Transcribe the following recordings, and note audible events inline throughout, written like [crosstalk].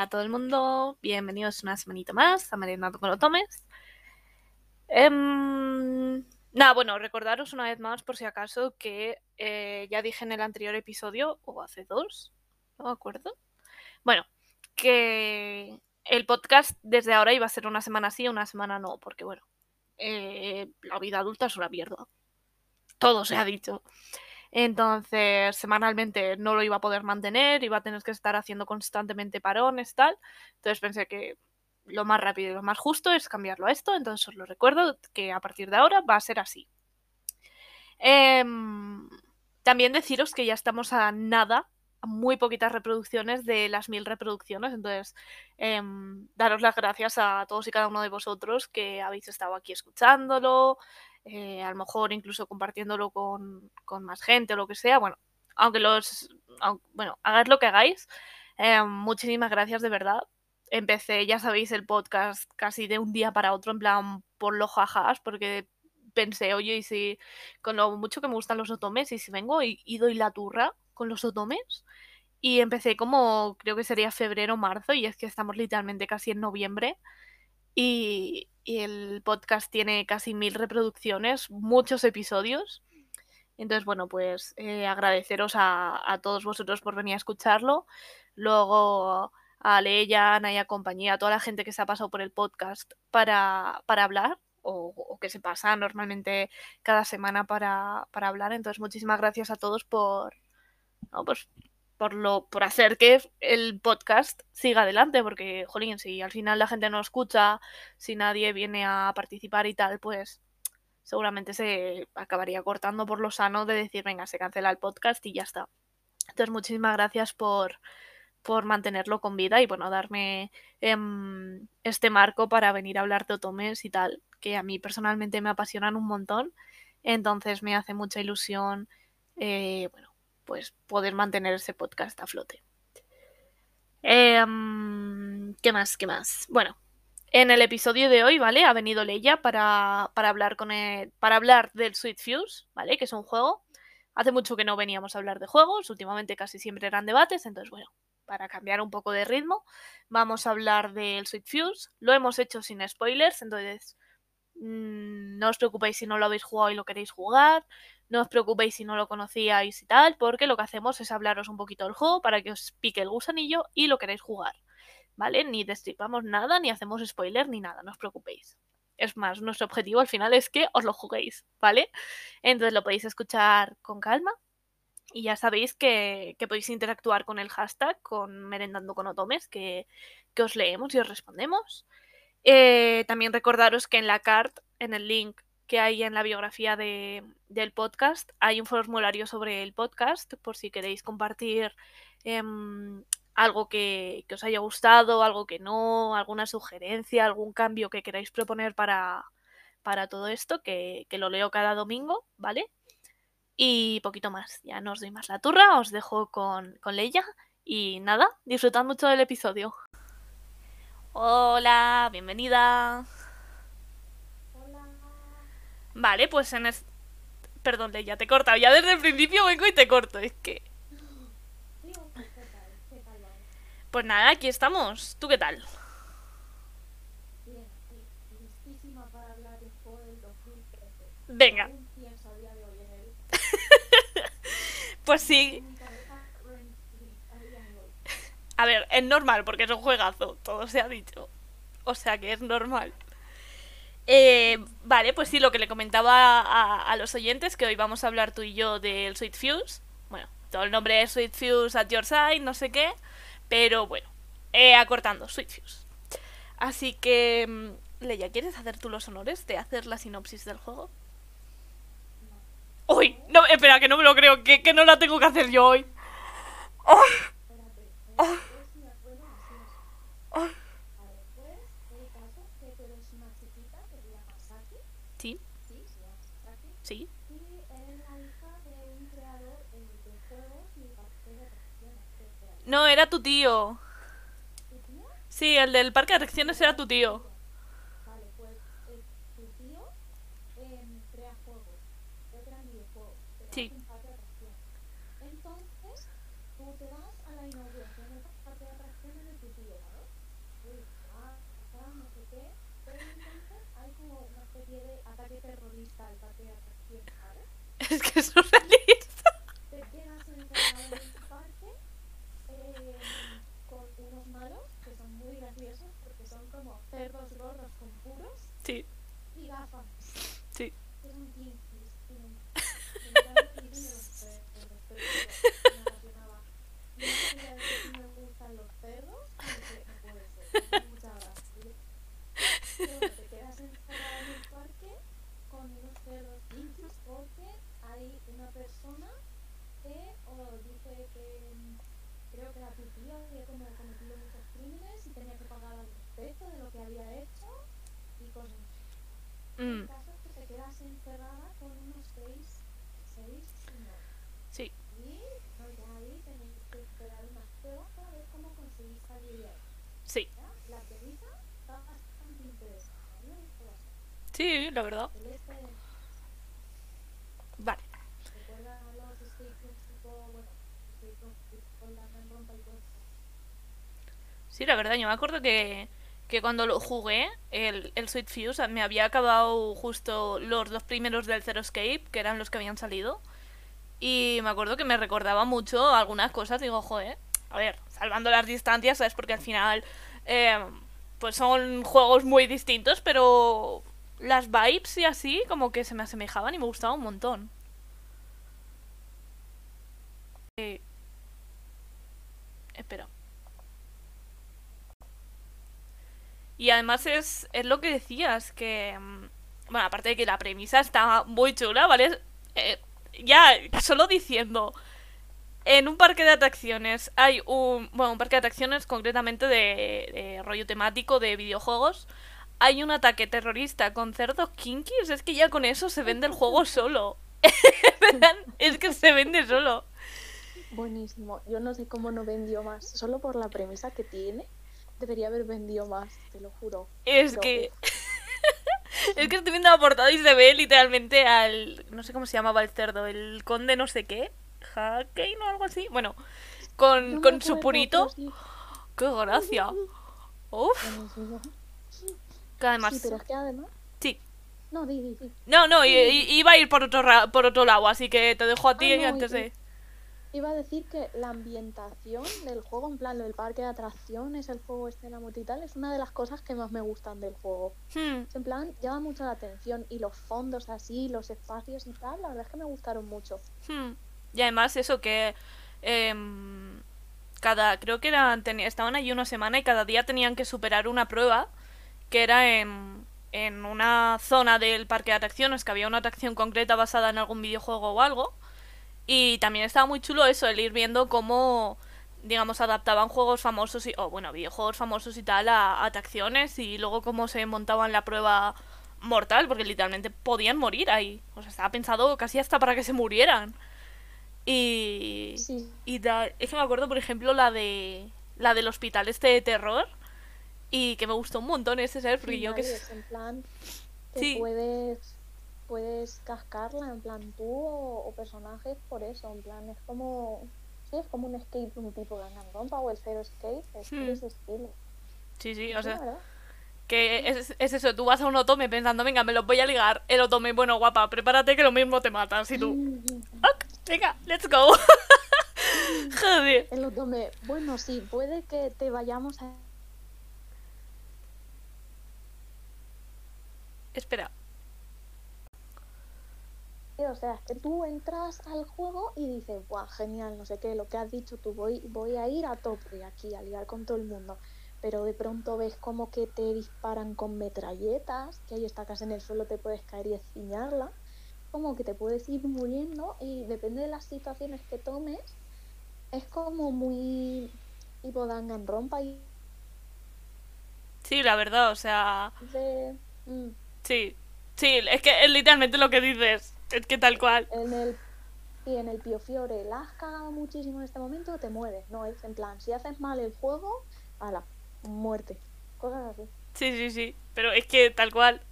A todo el mundo, bienvenidos una semanita más a Merendando con los Tomes. Em, nada, bueno, recordaros una vez más, por si acaso, que eh, ya dije en el anterior episodio, o hace dos, no me acuerdo. Bueno, que el podcast desde ahora iba a ser una semana sí, una semana no, porque bueno, eh, la vida adulta es una mierda. Todo se ha dicho. Entonces, semanalmente no lo iba a poder mantener, iba a tener que estar haciendo constantemente parones, tal. Entonces pensé que lo más rápido y lo más justo es cambiarlo a esto. Entonces os lo recuerdo que a partir de ahora va a ser así. Em, también deciros que ya estamos a nada, a muy poquitas reproducciones de las mil reproducciones. Entonces, em, daros las gracias a todos y cada uno de vosotros que habéis estado aquí escuchándolo, eh, a lo mejor incluso compartiéndolo con, más gente o lo que sea. Bueno, aunque los. bueno, hagáis lo que hagáis. Eh, muchísimas gracias de verdad. Empecé, ya sabéis, el podcast casi de un día para otro, en plan por los jajas, porque pensé, oye, y si con lo mucho que me gustan los otomes, y si vengo y, y doy la turra con los otomes. Y empecé como, creo que sería febrero o marzo, y es que estamos literalmente casi en noviembre. Y, el podcast tiene casi mil reproducciones, muchos episodios. Entonces, bueno, pues eh, agradeceros a, todos vosotros por venir a escucharlo. Luego a Leia, Ana y compañía, a toda la gente que se ha pasado por el podcast para, para hablar o, que se pasa normalmente cada semana para, para, hablar. Entonces, muchísimas gracias a todos por, no, pues, por, lo, por hacer que el podcast siga adelante, porque, jolín, si al final la gente no escucha, si nadie viene a participar y tal, pues seguramente se acabaría cortando por lo sano de decir, venga, se cancela el podcast y ya está. Entonces, muchísimas gracias por, por mantenerlo con vida y, bueno, darme em, este marco para venir a hablar de otomes y tal, que a mí personalmente me apasionan un montón. Entonces, me hace mucha ilusión, eh, bueno, pues poder mantener ese podcast a flote. Em, ¿Qué más? ¿Qué más? Bueno, en el episodio de hoy, ¿vale? Ha venido Leia para, para hablar con para hablar del Sweet Fuse, ¿vale? Que es un juego. Hace mucho que no veníamos a hablar de juegos, últimamente casi siempre eran debates, entonces bueno, para cambiar un poco de ritmo, vamos a hablar del Sweet Fuse. Lo hemos hecho sin spoilers, entonces mm, no os preocupéis si no lo habéis jugado y lo queréis jugar. No os preocupéis si no lo conocíais y tal, porque lo que hacemos es hablaros un poquito del juego para que os pique el gusanillo y lo queréis jugar. ¿Vale? Ni destripamos nada, ni hacemos spoiler, ni nada, no os preocupéis. Es más, nuestro objetivo al final es que os lo juguéis, ¿vale? Entonces lo podéis escuchar con calma. Y ya sabéis que, podéis interactuar con el hashtag, con Merendando con Otomes, que, que os leemos y os respondemos. Eh, también recordaros que en la card, en el link que hay en la biografía de, del podcast. Hay un formulario sobre el podcast por si queréis compartir em, algo que, os haya gustado, algo que no, alguna sugerencia, algún cambio que queráis proponer para, para todo esto, que, lo leo cada domingo, ¿vale? Y poquito más, ya no os doy más la turra, os dejo con, con Leia y nada, disfrutad mucho del episodio. Hola, bienvenida. Vale, pues en es... Perdón, ya te he cortado. Ya desde el principio vengo y te corto. Es que... Pues nada, aquí estamos. ¿Tú qué tal? Venga. [laughs] pues sí. A ver, es normal porque es un juegazo, todo se ha dicho. O sea que es normal. Eh, vale, pues sí, lo que le comentaba a, los oyentes, que hoy vamos a hablar tú y yo del Sweet Fuse. Bueno, todo el nombre es Sweet Fuse at Your Side, no sé qué. Pero bueno, eh, acortando, Sweet Fuse. Así que, mm, Leia, ¿quieres hacer tú los honores de hacer la sinopsis del juego? Uy, no, espera, que no me lo creo, que, no la tengo que hacer yo hoy. Sí. No, era tu tío. Sí, el del parque de atracciones era tu tío. Vale, pues tu tío crea juegos. Yo crea videojuegos. Sí. Entonces, tú te vas a la inauguración del parque de atracciones de tu suicida, ¿no? Uy, ah, acá, no sé qué. Pero entonces hay como una especie de ataque terrorista al parque de atracciones, ¿sabes? Es que es surrealista. Te quedas encerrado en un parque eh, con unos malos que son muy graciosos porque son como cerdos gordos con puros Sí, y gafas. sí. que son kinkies. tienen- Me encanta el feeling de los cerdos, pero me apasionaba. Y no quería decir que me gustan los cerdos porque no puede ser. me hace mucha gracia. Pero bueno, te quedas encerrado en un parque con unos cerdos kinkies porque hay una persona que o dice que mm, creo que era tu tío había como cometido muchos crímenes y tenía que pagar al respecto de lo que había hecho y cosas así. Mm, El caso es que te quedas encerrada con unos seis, seis señores. sí. Y no, ya ahí tenéis que superar unas pruebas para ver cómo conseguís salir de ahí. Sí. ¿ya? La premisa está bastante interesante. A mí me gustó bastante. Sí, la verdad. El este Vale. recuerda a los escape rooms tipo, bueno, escape rooms Danganronpa y cosas. Sí, la verdad, yo me acuerdo que, que cuando lo jugué, el, el Sweet Fuse, me había acabado justo los dos primeros del Zero Escape, que eran los que habían salido. Y me acuerdo que me recordaba mucho algunas cosas. Digo, joder, a ver, salvando las distancias, ¿sabes? Porque al final, eh, pues son juegos muy distintos, pero las vibes y así, como que se me asemejaban y me gustaba un montón. Eh, espera. Y además es, es lo que decías, que... mm, Bueno, aparte de que la premisa está muy chula, ¿vale? Eh, ya, solo diciendo... En un parque de atracciones hay un... Bueno, un parque de atracciones concretamente de, de rollo temático de videojuegos. Hay un ataque terrorista con cerdos kinkies. Es que ya con eso se vende el juego solo. [laughs] Es que se vende solo. Buenísimo. Yo no sé cómo no vendió más. Solo por la premisa que tiene, debería haber vendido más, te lo juro. Es Pero, que... [laughs] es que estoy viendo la portada y se ve literalmente al... No sé cómo se llamaba el cerdo, el conde no sé qué. Hakein o algo así. Bueno, con, no con su purito. ¡Qué gracia! Uf, que además... Sí, pero es que además. Sí. No, di, di, di. No, no, iba a ir por otro, ra- por otro lado, así que te dejo a ti Ah, no, antes de... Iba a decir que la ambientación del juego, en plan, lo del parque de atracciones, el juego este de la moto y tal, es una de las cosas que más me gustan del juego. Hmm, En plan, llama mucho la atención y los fondos así, los espacios y tal, la verdad es que me gustaron mucho. hmm. Y además eso que... em, cada... Creo que eran... teni- estaban allí una semana y cada día tenían que superar una prueba que era en, en una zona del parque de atracciones, que había una atracción concreta basada en algún videojuego o algo. Y también estaba muy chulo eso, el ir viendo cómo, digamos, adaptaban juegos famosos y, o bueno, videojuegos famosos y tal a, a atracciones y luego cómo se montaban la prueba mortal, porque literalmente podían morir ahí. O sea, estaba pensado casi hasta para que se murieran. Y, Sí, y tal. Es que me acuerdo, por ejemplo, la de la del hospital este de terror. Y que me gustó un montón ese, ¿sabes? Porque sí, yo que... es en plan que Sí. puedes puedes cascarla en plan tú o, o personajes por eso, en plan es como sí, es como un escape room tipo Danganronpa o el Zero Escape, es Hmm. ese estilo. Sí, sí, o sea, verdad. que es, es eso, tú vas a un otome pensando, venga, me los voy a ligar. El otome, bueno, guapa, prepárate que lo mismo te matas. Y tú, [laughs] ok, venga, let's go. [laughs] Joder. El otome, bueno, sí, puede que te vayamos a Espera. o sea, es que tú entras al juego y dices, ¡buah, genial! No sé qué, lo que has dicho tú, voy, voy a ir a tope aquí, a liar con todo el mundo. Pero de pronto ves como que te disparan con metralletas, que ahí estacas en el suelo, te puedes caer y esciñarla. Como que te puedes ir muriendo y depende de las situaciones que tomes, es como muy tipo Danganronpa y Sí, la verdad, o sea, de... mm, sí. Sí, es que es literalmente lo que dices. Es que tal cual. en el y en el Pio Fiore la has cagado muchísimo en este momento, te mueres. No, es en plan, si haces mal el juego, a la muerte. Cosas así. Sí, sí, sí. Pero es que tal cual.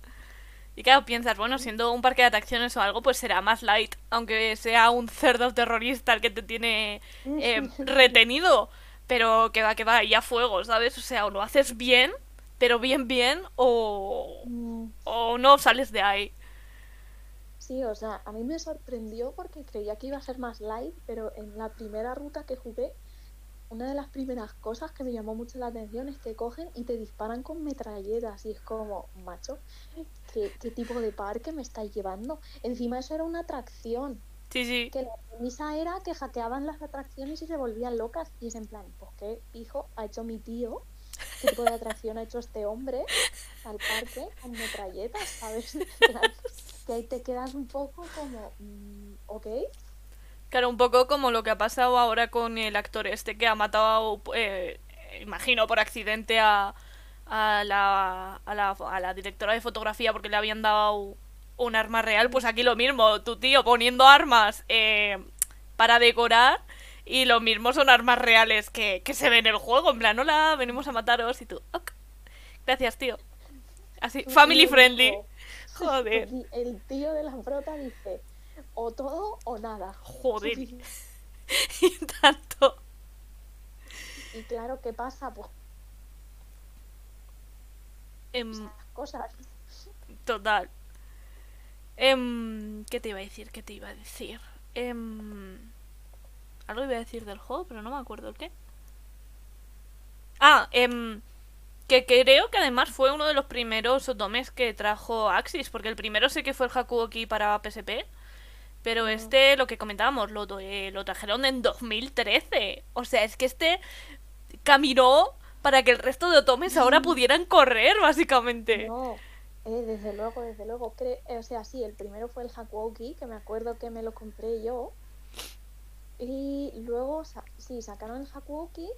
Y claro, piensas, bueno, siendo un parque de atracciones o algo, pues será más light. Aunque sea un cerdo terrorista el que te tiene [laughs] eh, retenido. Pero que va, que va, ya fuego, ¿sabes? O sea, o lo haces bien, pero bien, bien, o, Mm, o no sales de ahí. Sí, o sea, a mí me sorprendió porque creía que iba a ser más light, pero en la primera ruta que jugué, una de las primeras cosas que me llamó mucho la atención es que cogen y te disparan con metralletas y es como, macho, ¿qué, qué tipo de parque me estáis llevando? Encima eso era una atracción, Sí, sí. que la premisa era que hackeaban las atracciones y se volvían locas y es en plan, pues qué hijo ha hecho mi tío, qué tipo de atracción ha hecho este hombre al parque con metralletas, ¿sabes? [laughs] Que ahí te quedas un poco como, mm, ok, Claro, un poco como lo que ha pasado ahora con el actor este que ha matado, eh, imagino, por accidente a, a, la, a, la, a la directora de fotografía porque le habían dado un arma real. Pues aquí lo mismo, tu tío poniendo armas eh, para decorar y lo mismo son armas reales que, que se ven en el juego. En plan, hola, venimos a mataros y tú, ok. Gracias, tío. Así, family friendly. Joder, el- tío de la frota dice, o todo o nada. joder. [laughs] [laughs] Y, tanto. y claro, ¿qué pasa? Pues Em, cosas. Total. Em, ¿Qué te iba a decir? ¿Qué te iba a decir? Em, algo iba a decir del juego, pero no me acuerdo el qué. Ah, em, que creo que además fue uno de los primeros otomes que trajo Axis, porque el primero sé que fue el Hakuoki para PSP, pero este, lo que comentábamos, lo, eh, lo trajeron en 2013. O sea, es que este caminó para que el resto de otomes ahora [laughs] pudieran correr, básicamente. No, eh, desde luego, desde luego. cre- eh, o sea, sí, el primero fue el Hakuoki, que me acuerdo que me lo compré yo. Y luego, sa- sí, sacaron el Hakuoki.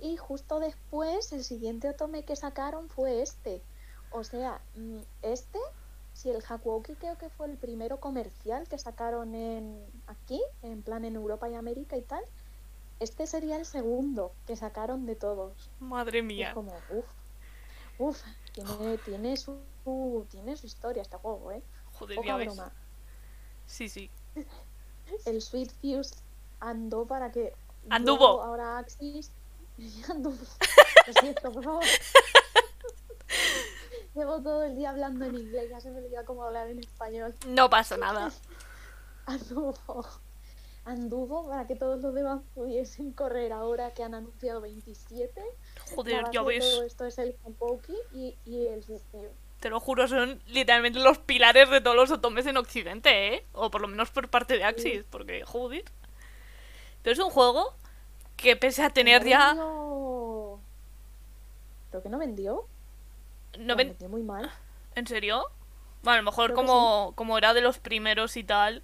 Y justo después, el siguiente otome que sacaron fue este. O sea, mm, este, sí, el Hakuoki creo que fue el primero comercial que sacaron en aquí, en plan en Europa y América y tal. Este sería el segundo que sacaron de todos. Madre mía. es como, uff, uff, tiene, tiene, su, tiene su historia este juego, ¿eh? Joder, Poca ya ves. broma. Sí, sí. El Sweet Fuse andó para que. Anduvo. Ahora Axis. [laughs] Anduvo. [laughs] Lo siento, por favor. [laughs] Llevo todo el día hablando en inglés, ya se me olvida cómo hablar en español. No pasa nada. Anduvo. Anduvo para que todos los demás pudiesen correr ahora que han anunciado 27. La Joder, ya ves. todo esto es el Kampoki y, y el Fuse. Te lo juro, son literalmente los pilares de todos los otomes en Occidente, ¿eh? O por lo menos por parte de Axis, porque joder. Pero es un juego que pese a tener No ya... vendió- Creo que no vendió. No ven- vendió muy mal. ¿En serio? Bueno, a lo mejor Creo como, como era de los primeros y tal,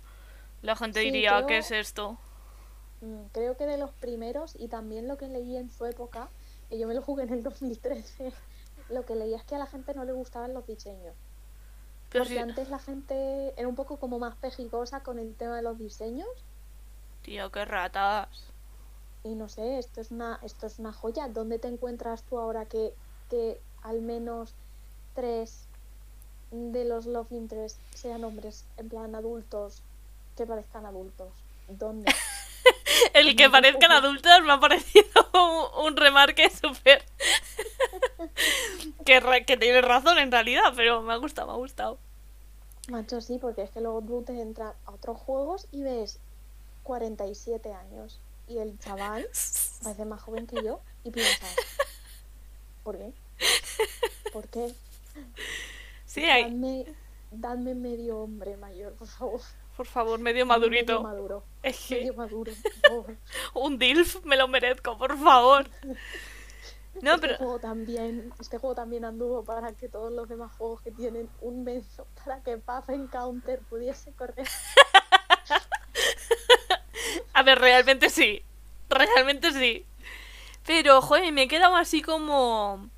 la gente Sí, diría, creo- ¿qué es esto? Mm, Creo que de los primeros y también lo que leí en su época, que yo me lo jugué en el [laughs] 2013, lo que leí es que a la gente no le gustaban los diseños. Pero Porque antes la gente era un poco como más pejigosa con el tema de los diseños Tío, qué ratas. y no sé, esto es una, esto es una joya. ¿Dónde te encuentras tú ahora que, que al menos tres de los Love Interest sean hombres en plan adultos que parezcan adultos? ¿Dónde? [laughs] El que parezcan adultos me ha parecido [laughs] un, un remarque súper... [laughs] que, re- que tiene razón en realidad, pero me ha gustado, me ha gustado. Macho, sí, porque es que luego tú te entras a otros juegos y ves 47 años y el chaval [laughs] parece más joven que yo y piensas, ¿por qué? ¿Por qué? Sí, hay, Dadme, dadme medio hombre mayor, por favor. por favor, medio Medio madurito. maduro. Es que Medio maduro, por favor. [laughs] un DILF me lo merezco, por favor. No, este pero... juego también, este juego también anduvo para que todos los demás juegos que tienen un menso para que Puff Encounter pudiese correr. [laughs] A ver, realmente sí. Realmente sí. Pero, joder, me he quedado así como...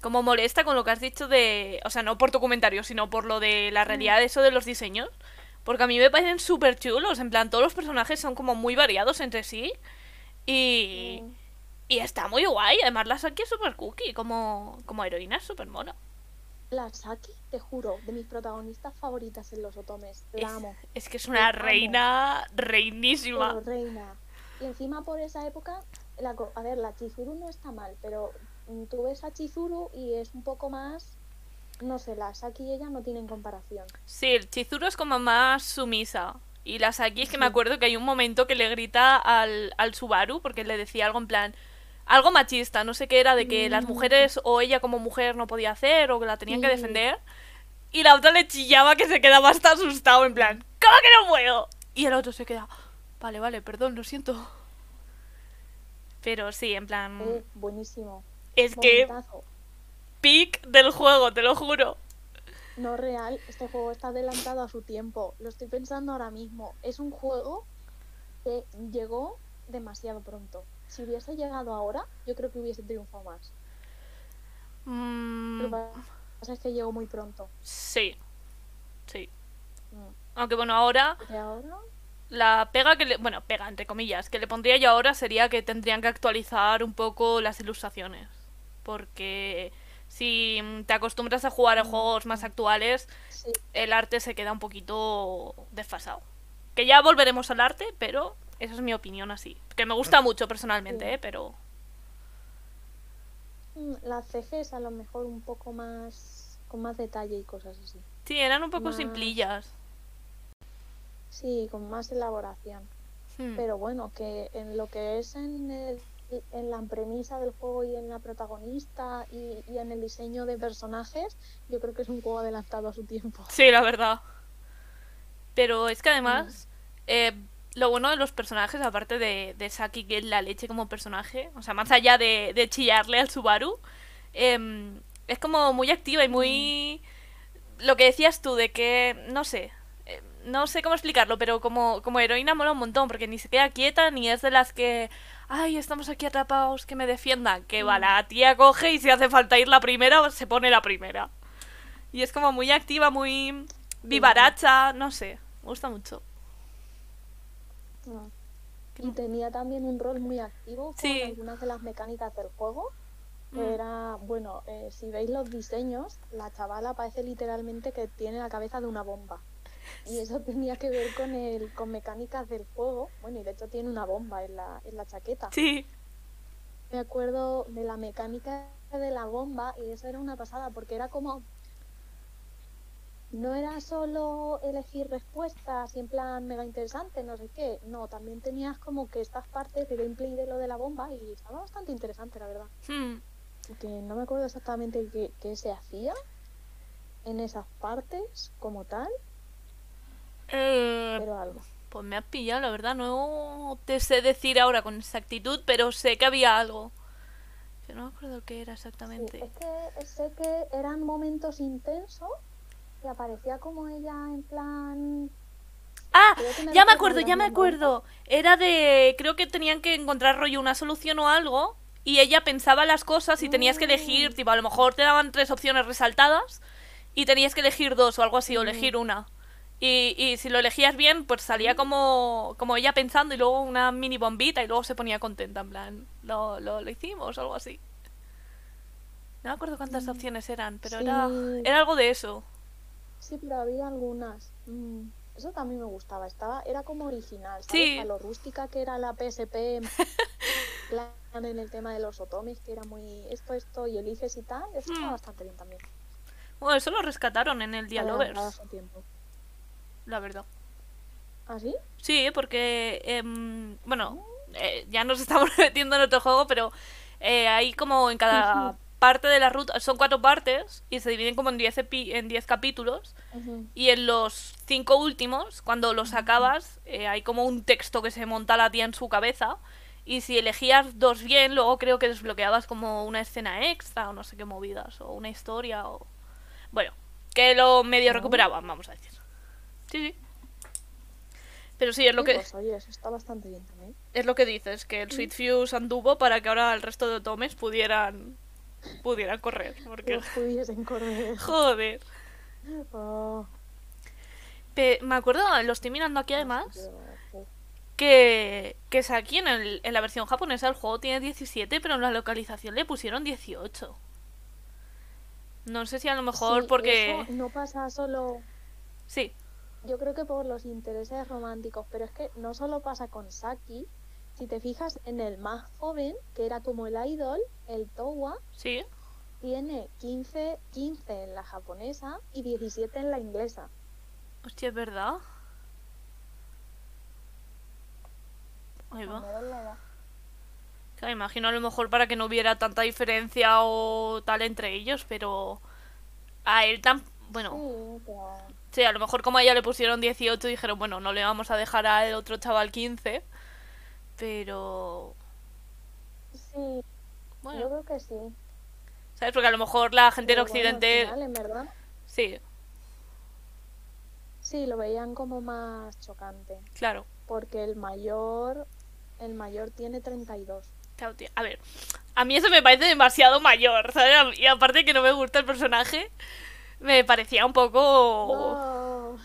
Como molesta con lo que has dicho de... O sea, no por tu comentario, sino por lo de la realidad de eso de los diseños. Porque a mí me parecen súper chulos. En plan, todos los personajes son como muy variados entre sí. Y... Mm. Y está muy guay. Además, la Saki es súper cookie. Como, como heroína es súper mona. La Saki, te juro, de mis protagonistas favoritas en los otomes. La Es, amo. es que es La una amo. reina reinísima. Pero reina. Y encima por esa época la a ver, la Chizuru no está mal, pero mm, tú ves a Chizuru y es un poco más, no sé, la Saki y ella no tienen comparación. Sí, el Chizuru es como más sumisa. Y la Saki es que me acuerdo que hay un momento que le grita al, al Subaru porque le decía algo en plan. Algo machista, no sé qué era, de que las Mm. mujeres o ella como mujer no podía hacer o que la tenían que defender. Y la otra le chillaba que se quedaba hasta asustado, en plan, ¿cómo que no puedo? Y el otro se queda, vale, vale, perdón, lo siento. Pero sí, en plan, buenísimo. es que pic del juego, te lo juro. No real, este juego está adelantado a su tiempo. Lo estoy pensando ahora mismo. Es un juego que llegó demasiado pronto. Si hubiese llegado ahora, yo creo que hubiese triunfado más. Mm, Lo que pasa es que llegó muy pronto. sí, sí. Mm. Aunque bueno, ahora la pega que le... Bueno, pega, entre comillas, que le pondría yo ahora sería que tendrían que actualizar un poco las ilustraciones. Porque si te acostumbras a jugar a Mm. juegos más actuales, sí, el arte se queda un poquito desfasado. Que ya volveremos al arte, pero esa es mi opinión así. Que me gusta mucho personalmente, Sí. ¿eh? Pero... mm, las CGs a lo mejor un poco más, con más detalle y cosas así. Sí, eran un poco Más- simplillas. Sí, con más elaboración. Hmm. Pero bueno, que en lo que es en, el- en la premisa del juego y en la protagonista y, y en el diseño de personajes, yo creo que es un juego adelantado a su tiempo. Sí, la verdad. Pero es que además, eh, lo bueno de los personajes, aparte de, de Saki, que es la leche como personaje, o sea, más allá de, de chillarle al Subaru, em, es como muy activa y muy... Lo que decías tú, de que, no sé, eh, no sé cómo explicarlo, pero como, como heroína mola un montón, porque ni se queda quieta, ni es de las que, ay, estamos aquí atrapados, que me defiendan, que va, Mm. la tía coge y si hace falta ir la primera, se pone la primera. Y es como muy activa, muy vivaracha, no sé, me gusta mucho. Y tenía también un rol muy activo con Sí. algunas de las mecánicas del juego. que Mm. Era, bueno, eh, si veis los diseños, la chavala parece literalmente que tiene la cabeza de una bomba. Y eso [laughs] tenía que ver con el, con mecánicas del juego. Bueno, y de hecho tiene una bomba en la, en la chaqueta. Sí, Me acuerdo de la mecánica de la bomba y eso era una pasada porque era como... No era solo elegir respuestas y en plan mega interesante, no sé qué. No, también tenías como que estas partes de gameplay de lo de la bomba y estaba bastante interesante, la verdad. Hmm. Que no me acuerdo exactamente qué, qué se hacía en esas partes como tal, Eh, pero algo. pues me has pillado, la verdad, no te sé decir ahora con exactitud, pero sé que había algo. Yo no me acuerdo qué era Sí, exactamente. es que sé que eran momentos intensos y aparecía como ella en plan... Ah, que me ya me acuerdo, ya me acuerdo. Era de, creo que tenían que encontrar rollo una solución o algo y ella pensaba las cosas y tenías que elegir, Mm. tipo, a lo mejor te daban tres opciones resaltadas y tenías que elegir dos o algo así, o Mm. elegir una. Y, y si lo elegías bien, pues salía como, como ella pensando y luego una mini bombita y luego se ponía contenta, en plan, lo, lo, lo hicimos o algo así. No me acuerdo cuántas opciones eran, pero era, era algo de eso. Sí, pero había algunas. Mm, Eso también me gustaba. Estaba, era como original, ¿sabes? Sí. A lo rústica que era la PSP, en [laughs] plan en el tema de los otomis, que era muy esto, esto y eliges y tal. Eso estaba Hmm. bastante bien también. Bueno, eso lo rescataron en el Dialovers, la verdad. ¿Ah, sí? Sí, porque, em, bueno, eh, ya nos [laughs] estamos metiendo en otro juego, pero eh, hay como en cada. [laughs] parte de la ruta, son cuatro partes y se dividen como en 10 epi- en 10 capítulos y en los cinco últimos, cuando los acabas, eh, hay como un texto que se monta la tía en su cabeza y si elegías dos bien, luego creo que desbloqueabas como una escena extra o no sé qué movidas o una historia o... Bueno, que lo medio recuperaban, vamos a decir. Sí, sí. Pero sí, es lo que... Pues oye, eso está bastante bien también. Es lo que dices, que el Sweet Fuse anduvo para que ahora el resto de tomes pudieran pudieran correr. Que Porque, los pudiesen correr. [laughs] joder. Oh, Pe- me acuerdo, lo estoy mirando aquí además, que, que es aquí en, el- en la versión japonesa el juego tiene 17, pero en la localización le pusieron 18. No sé si a lo mejor Sí, porque... eso no pasa solo Sí, Yo creo que por los intereses románticos, pero es que no solo pasa con Saki, si te fijas en el más joven, que era como el idol, el Towa, Sí. tiene 15, 15 en la japonesa y 17 en la inglesa. Hostia, es verdad. Ahí va. Claro, imagino a lo mejor para que no hubiera tanta diferencia o tal entre ellos, pero a él tan... Bueno, Sí, pero... sí, a lo mejor como a ella le pusieron 18 dijeron, bueno, no le vamos a dejar al otro chaval 15, pero... Sí, yo Bueno, creo que sí. ¿sabes? Porque a lo mejor la gente en Pero al Occidente... en verdad, Sí, sí, lo veían como más chocante. claro. Porque el mayor, el mayor tiene 32. Claro, tío. A ver, a mí eso me parece demasiado mayor, ¿sabes? Y aparte que no me gusta el personaje, me parecía un poco...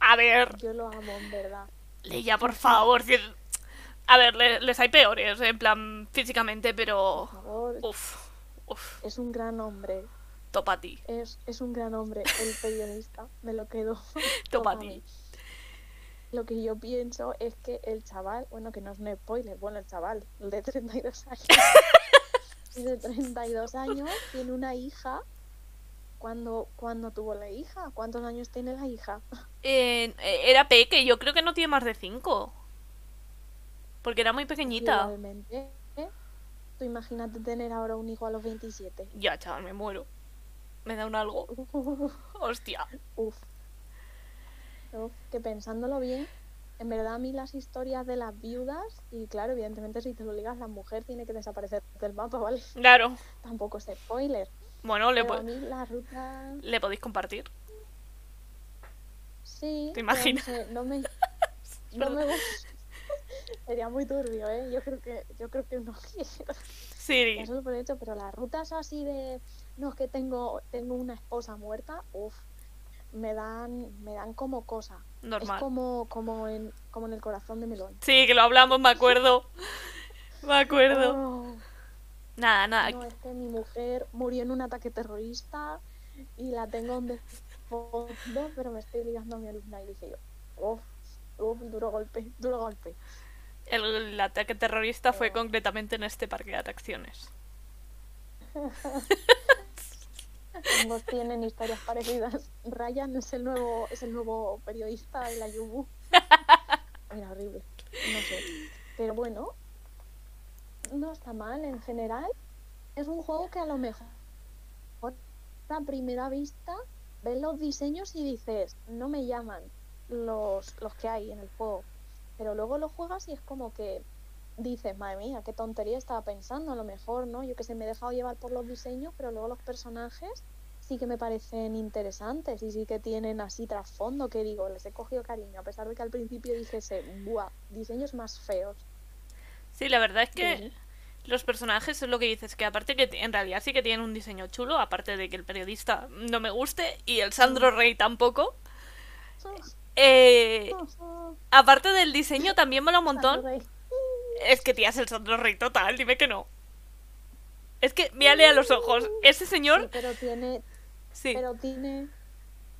A ver, yo lo amo, en verdad. Leia, por favor. si- A ver, le- les hay peores, en plan físicamente, pero... Por favor, Uf, uf, es un gran hombre. topa a ti. Es, es un gran hombre, el [laughs] periodista. Me lo quedo. [laughs] Topa a Topa a ti. mí. Lo que yo pienso es que el chaval, bueno, que no es un spoiler, bueno, el chaval, el de 32 años, [laughs] de 32 años tiene una hija. cuando cuando tuvo la hija? ¿Cuántos años tiene la hija? Eh, era peque, yo creo que no tiene más de 5. Porque era muy pequeñita. Igualmente. ¿eh? Tú imagínate tener ahora un hijo a los 27. Ya, chaval, me muero. Me da un algo. [laughs] Hostia. Uf. Uf, que pensándolo bien, en verdad a mí las historias de las viudas, y claro, evidentemente si te lo ligas, la mujer tiene que desaparecer del mapa, ¿vale? Claro. Tampoco es spoiler. Bueno, le, po- a mí la ruta... le podéis compartir. Sí. ¿Te imaginas? No me... No me [laughs] gusta. [laughs] Sería muy turbio, ¿eh? Yo creo que, yo creo que no [laughs] quiero. Sí. Ya solo por hecho, pero las rutas así de... No, es que tengo, tengo una esposa muerta, uff, me dan, me dan como cosa. Es Normal. como, como, en, como en el corazón de melón. Sí, que lo hablamos, me acuerdo. [laughs] Me acuerdo. Oh, Nada, nada. no, es que mi mujer murió en un ataque terrorista y la tengo de fondo, pero me estoy ligando a mi alumna y dije yo, uff, uff, duro golpe, [laughs] duro golpe. El, el ataque terrorista fue concretamente en este parque de atracciones. [laughs] Ambos tienen historias parecidas. Ryan es el nuevo, es el nuevo periodista de la Yubu. Mira, [laughs] horrible. No sé. Pero bueno, no está mal en general. Es un juego que a lo mejor a primera vista ves los diseños y dices, no me llaman los, los que hay en el juego. Pero luego lo juegas y es como que dices, madre mía, qué tontería estaba pensando, a lo mejor, ¿no? Yo que sé, me he dejado llevar por los diseños, pero luego los personajes sí que me parecen interesantes y sí que tienen así trasfondo que digo, les he cogido cariño, a pesar de que al principio dijese, buah, diseños más feos. Sí, la verdad es que Sí. los personajes es lo que dices, que aparte que en realidad sí que tienen un diseño chulo, aparte de que el periodista no me guste y el Sandro Rey tampoco. Eh, aparte del diseño también mola un montón. Es que tía, es el Sandro Rey total, dime que no. Es que mírale a los ojos. Ese Sí, señor, pero tiene, sí. pero tiene,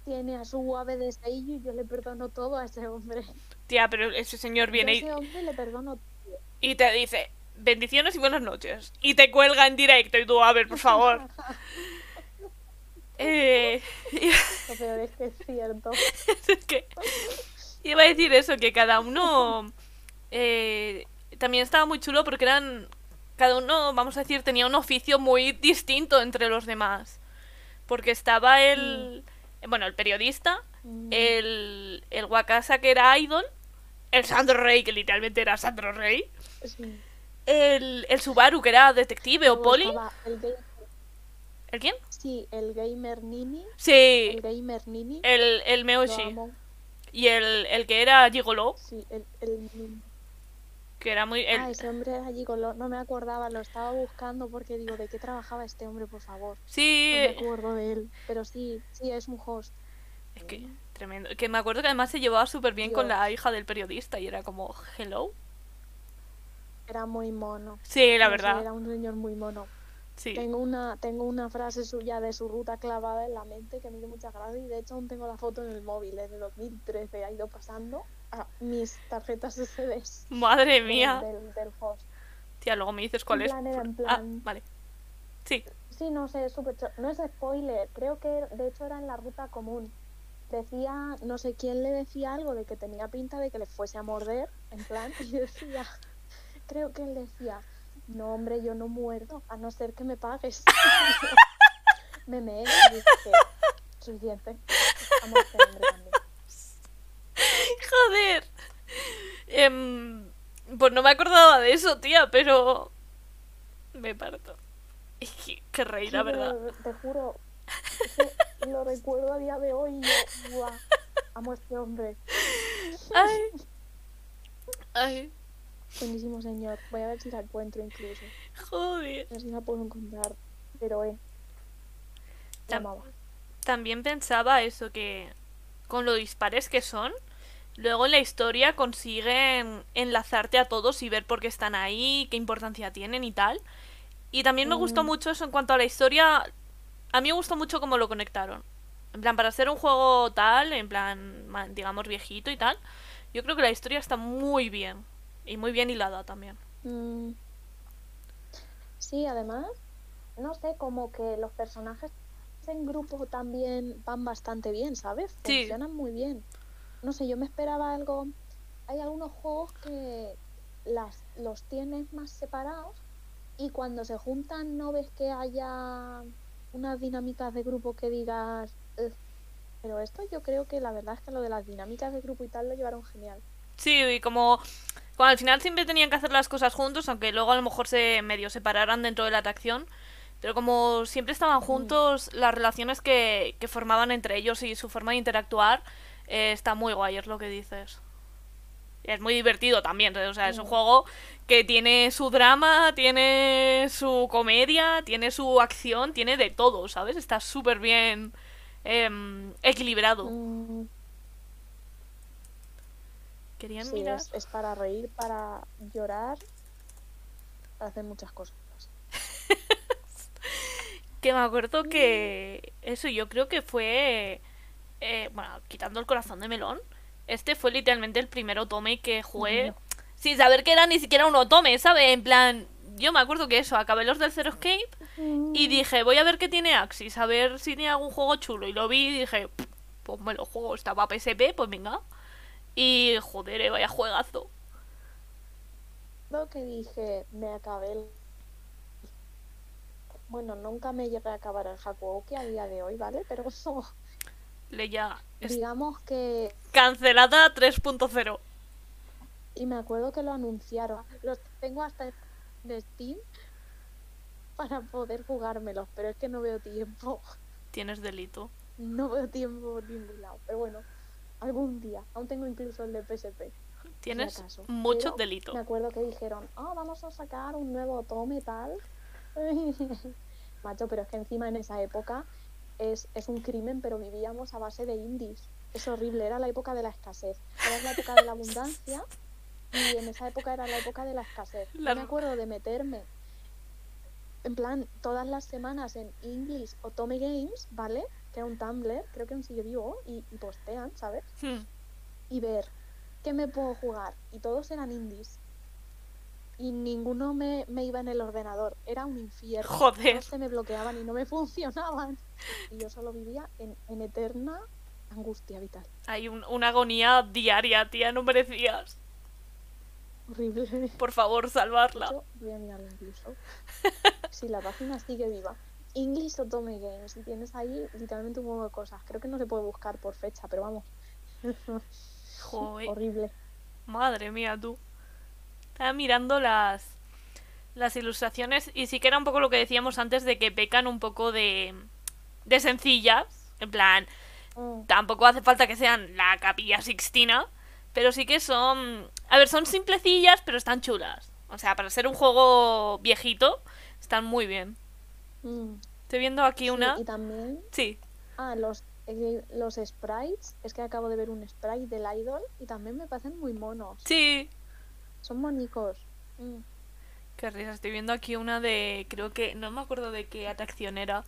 tiene a su ave de sello y yo le perdono todo a ese hombre. Tía, pero ese señor viene y, ese hombre le perdono todo. y te dice bendiciones y buenas noches. Y te cuelga en directo y tú, a ver, por favor. [laughs] Eh, Lo peor es que es cierto. [laughs] es que iba a decir eso, que cada uno eh, también estaba muy chulo porque eran, cada uno, vamos a decir, tenía un oficio muy distinto entre los demás. Porque estaba el, bueno, el periodista, Mm, el, el Wakasa que era idol, el Sandro Rey, que literalmente era Sandro Rey, sí. el, el Subaru, que era detective o poli. El ¿El quién? sí, el gamer Nini. Sí, El gamer Nini. el, el Meoshi. Y el, el que era Gigolo, Sí, el, el que era muy... el- Ah, ese hombre era gigolo. No me acordaba, lo estaba buscando porque digo, ¿de qué trabajaba este hombre, por favor? sí, No me acuerdo de él. Pero sí, sí, es un host. Es que, tremendo. Que me acuerdo que además se llevaba súper bien con la hija del periodista y era como, hello. Era muy mono. Sí, la verdad. Era un señor muy mono. Sí. Tengo una, tengo una frase suya de su ruta clavada en la mente que me dio mucha gracia y de hecho aún tengo la foto en el móvil, es de 2013, ha ido pasando a mis tarjetas USBs Madre mía. del, del host. Tía, luego me dices cuál En es. plan, era en Ah, plan- vale. Sí. Sí, no sé, es cho- No es spoiler, creo que de hecho era en la ruta común. Decía, no sé quién le decía algo de que tenía pinta de que le fuese a morder, en plan, [laughs] y decía, creo que él decía, no hombre, yo no muerdo, a no ser que me pagues. [laughs] me meé y dije, suficiente. A este también. Joder. Em, pues no me acordaba de eso, tía, pero. Me parto. Es que, qué reír, la verdad. Te juro, es que [laughs] lo recuerdo a día de hoy y yo, "Buah, amo a este hombre. Ay. Ay, Buenísimo señor. Voy a ver si la encuentro incluso. joder. A ver si la puedo encontrar. Pero eh. La Tam- amaba. También pensaba eso, que con lo dispares que son, luego en la historia consiguen enlazarte a todos y ver por qué están ahí, qué importancia tienen y tal. Y también me gustó Mm. mucho eso en cuanto a la historia. A mí me gustó mucho cómo lo conectaron. En plan, para ser un juego tal, en plan, digamos, viejito y tal, yo creo que la historia está muy bien. Y muy bien hilada también. Mm. Sí, además, no sé, como que los personajes en grupo también van bastante bien, ¿sabes? Sí. Funcionan muy bien. No sé, yo me esperaba algo. Hay algunos juegos que las, los tienes más separados y cuando se juntan no ves que haya unas dinámicas de grupo que digas. "Ugh". Pero esto yo creo que la verdad es que lo de las dinámicas de grupo y tal lo llevaron genial. Sí, y como, como al final siempre tenían que hacer las cosas juntos, aunque luego a lo mejor se medio separaran dentro de la atracción, pero como siempre estaban juntos, las relaciones que, que formaban entre ellos y su forma de interactuar eh, está muy guay, es lo que dices. Y es muy divertido también, o sea, es un Mm. juego que tiene su drama, tiene su comedia, tiene su acción, tiene de todo, ¿sabes? Está súper bien em, equilibrado. Mm, ¿Querían Sí, mirar? es, es para reír, para llorar, para hacer muchas cosas. [laughs] Que me acuerdo que eso yo creo que fue, eh, bueno, quitando el corazón de melón, este fue literalmente el primer otome que jugué No. sin saber que era ni siquiera un otome, ¿sabes? En plan, yo me acuerdo que eso, acabé los del Zero Escape y dije, voy a ver qué tiene Axis, a ver si tiene algún juego chulo. Y lo vi y dije, pues me lo juego, estaba PSP, pues venga. Y joder, eh, vaya juegazo. Lo que dije, me acabé el... Bueno, nunca me llegué a acabar el Hakuoki a día de hoy, ¿vale? Pero eso, Leya, es digamos que... cancelada 3.0. Y me acuerdo que lo anunciaron. Los tengo hasta en Steam para poder jugármelos, pero es que no veo tiempo. Tienes delito. No veo tiempo por ningún lado. Pero bueno, algún día. Aún tengo incluso el de PSP. Tienes acaso. mucho Pero delito. Me acuerdo que dijeron, ah, vamos a sacar un nuevo tome tal. [laughs] Macho, pero es que encima en esa época es, es un crimen, pero vivíamos a base de indies. Es horrible, era la época de la escasez. Era la época de la abundancia y en esa época era la época de la escasez. Yo La- me acuerdo de meterme en plan todas las semanas en English o Tome Games, ¿vale? Que era un Tumblr, creo que aún sigue vivo y, y postean, ¿sabes? Hmm. y ver qué me puedo jugar. Y todos eran indies. Y ninguno me, me iba en el ordenador. Era un infierno. Joder. Todos se me bloqueaban y no me [laughs] funcionaban. Y yo solo vivía en, en eterna angustia vital. Hay un- una agonía diaria, tía, no merecías. Horrible. Por favor, salvarla. Yo voy a mirarlo incluso. [laughs] Si la página sigue viva. English Otome Games. Y tienes ahí literalmente un huevo de cosas. Creo que no se puede buscar por fecha, pero vamos. [laughs] Joder, Horrible. madre mía, tú. Estaba mirando las las ilustraciones y sí que era un poco lo que decíamos antes de que pecan un poco de de sencillas, en plan, Mm. tampoco hace falta que sean la Capilla Sixtina, pero sí que son, a ver, son simplecillas, pero están chulas. O sea, para ser un juego viejito, están muy bien. Mm. Estoy viendo aquí Sí, una. y también Sí, Ah, los, los sprites. Es que acabo de ver un sprite del idol y también me parecen muy monos. sí. Son monicos. Mm. Qué risa, estoy viendo aquí una de, creo que, no me acuerdo de qué atracción era.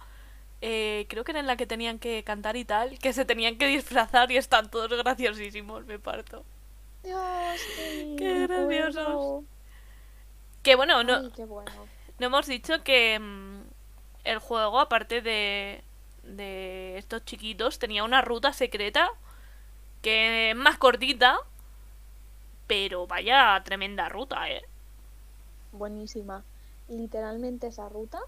Eh, creo que era en la que tenían que cantar y tal, que se tenían que disfrazar y están todos graciosísimos, me parto. Dios, [laughs] qué, Qué graciosos. Que bueno, no, Ay, qué bueno. no hemos dicho que mm, el juego, aparte de, de estos chiquitos, tenía una ruta secreta que es más cortita, pero vaya tremenda ruta, ¿eh? Buenísima. Literalmente esa ruta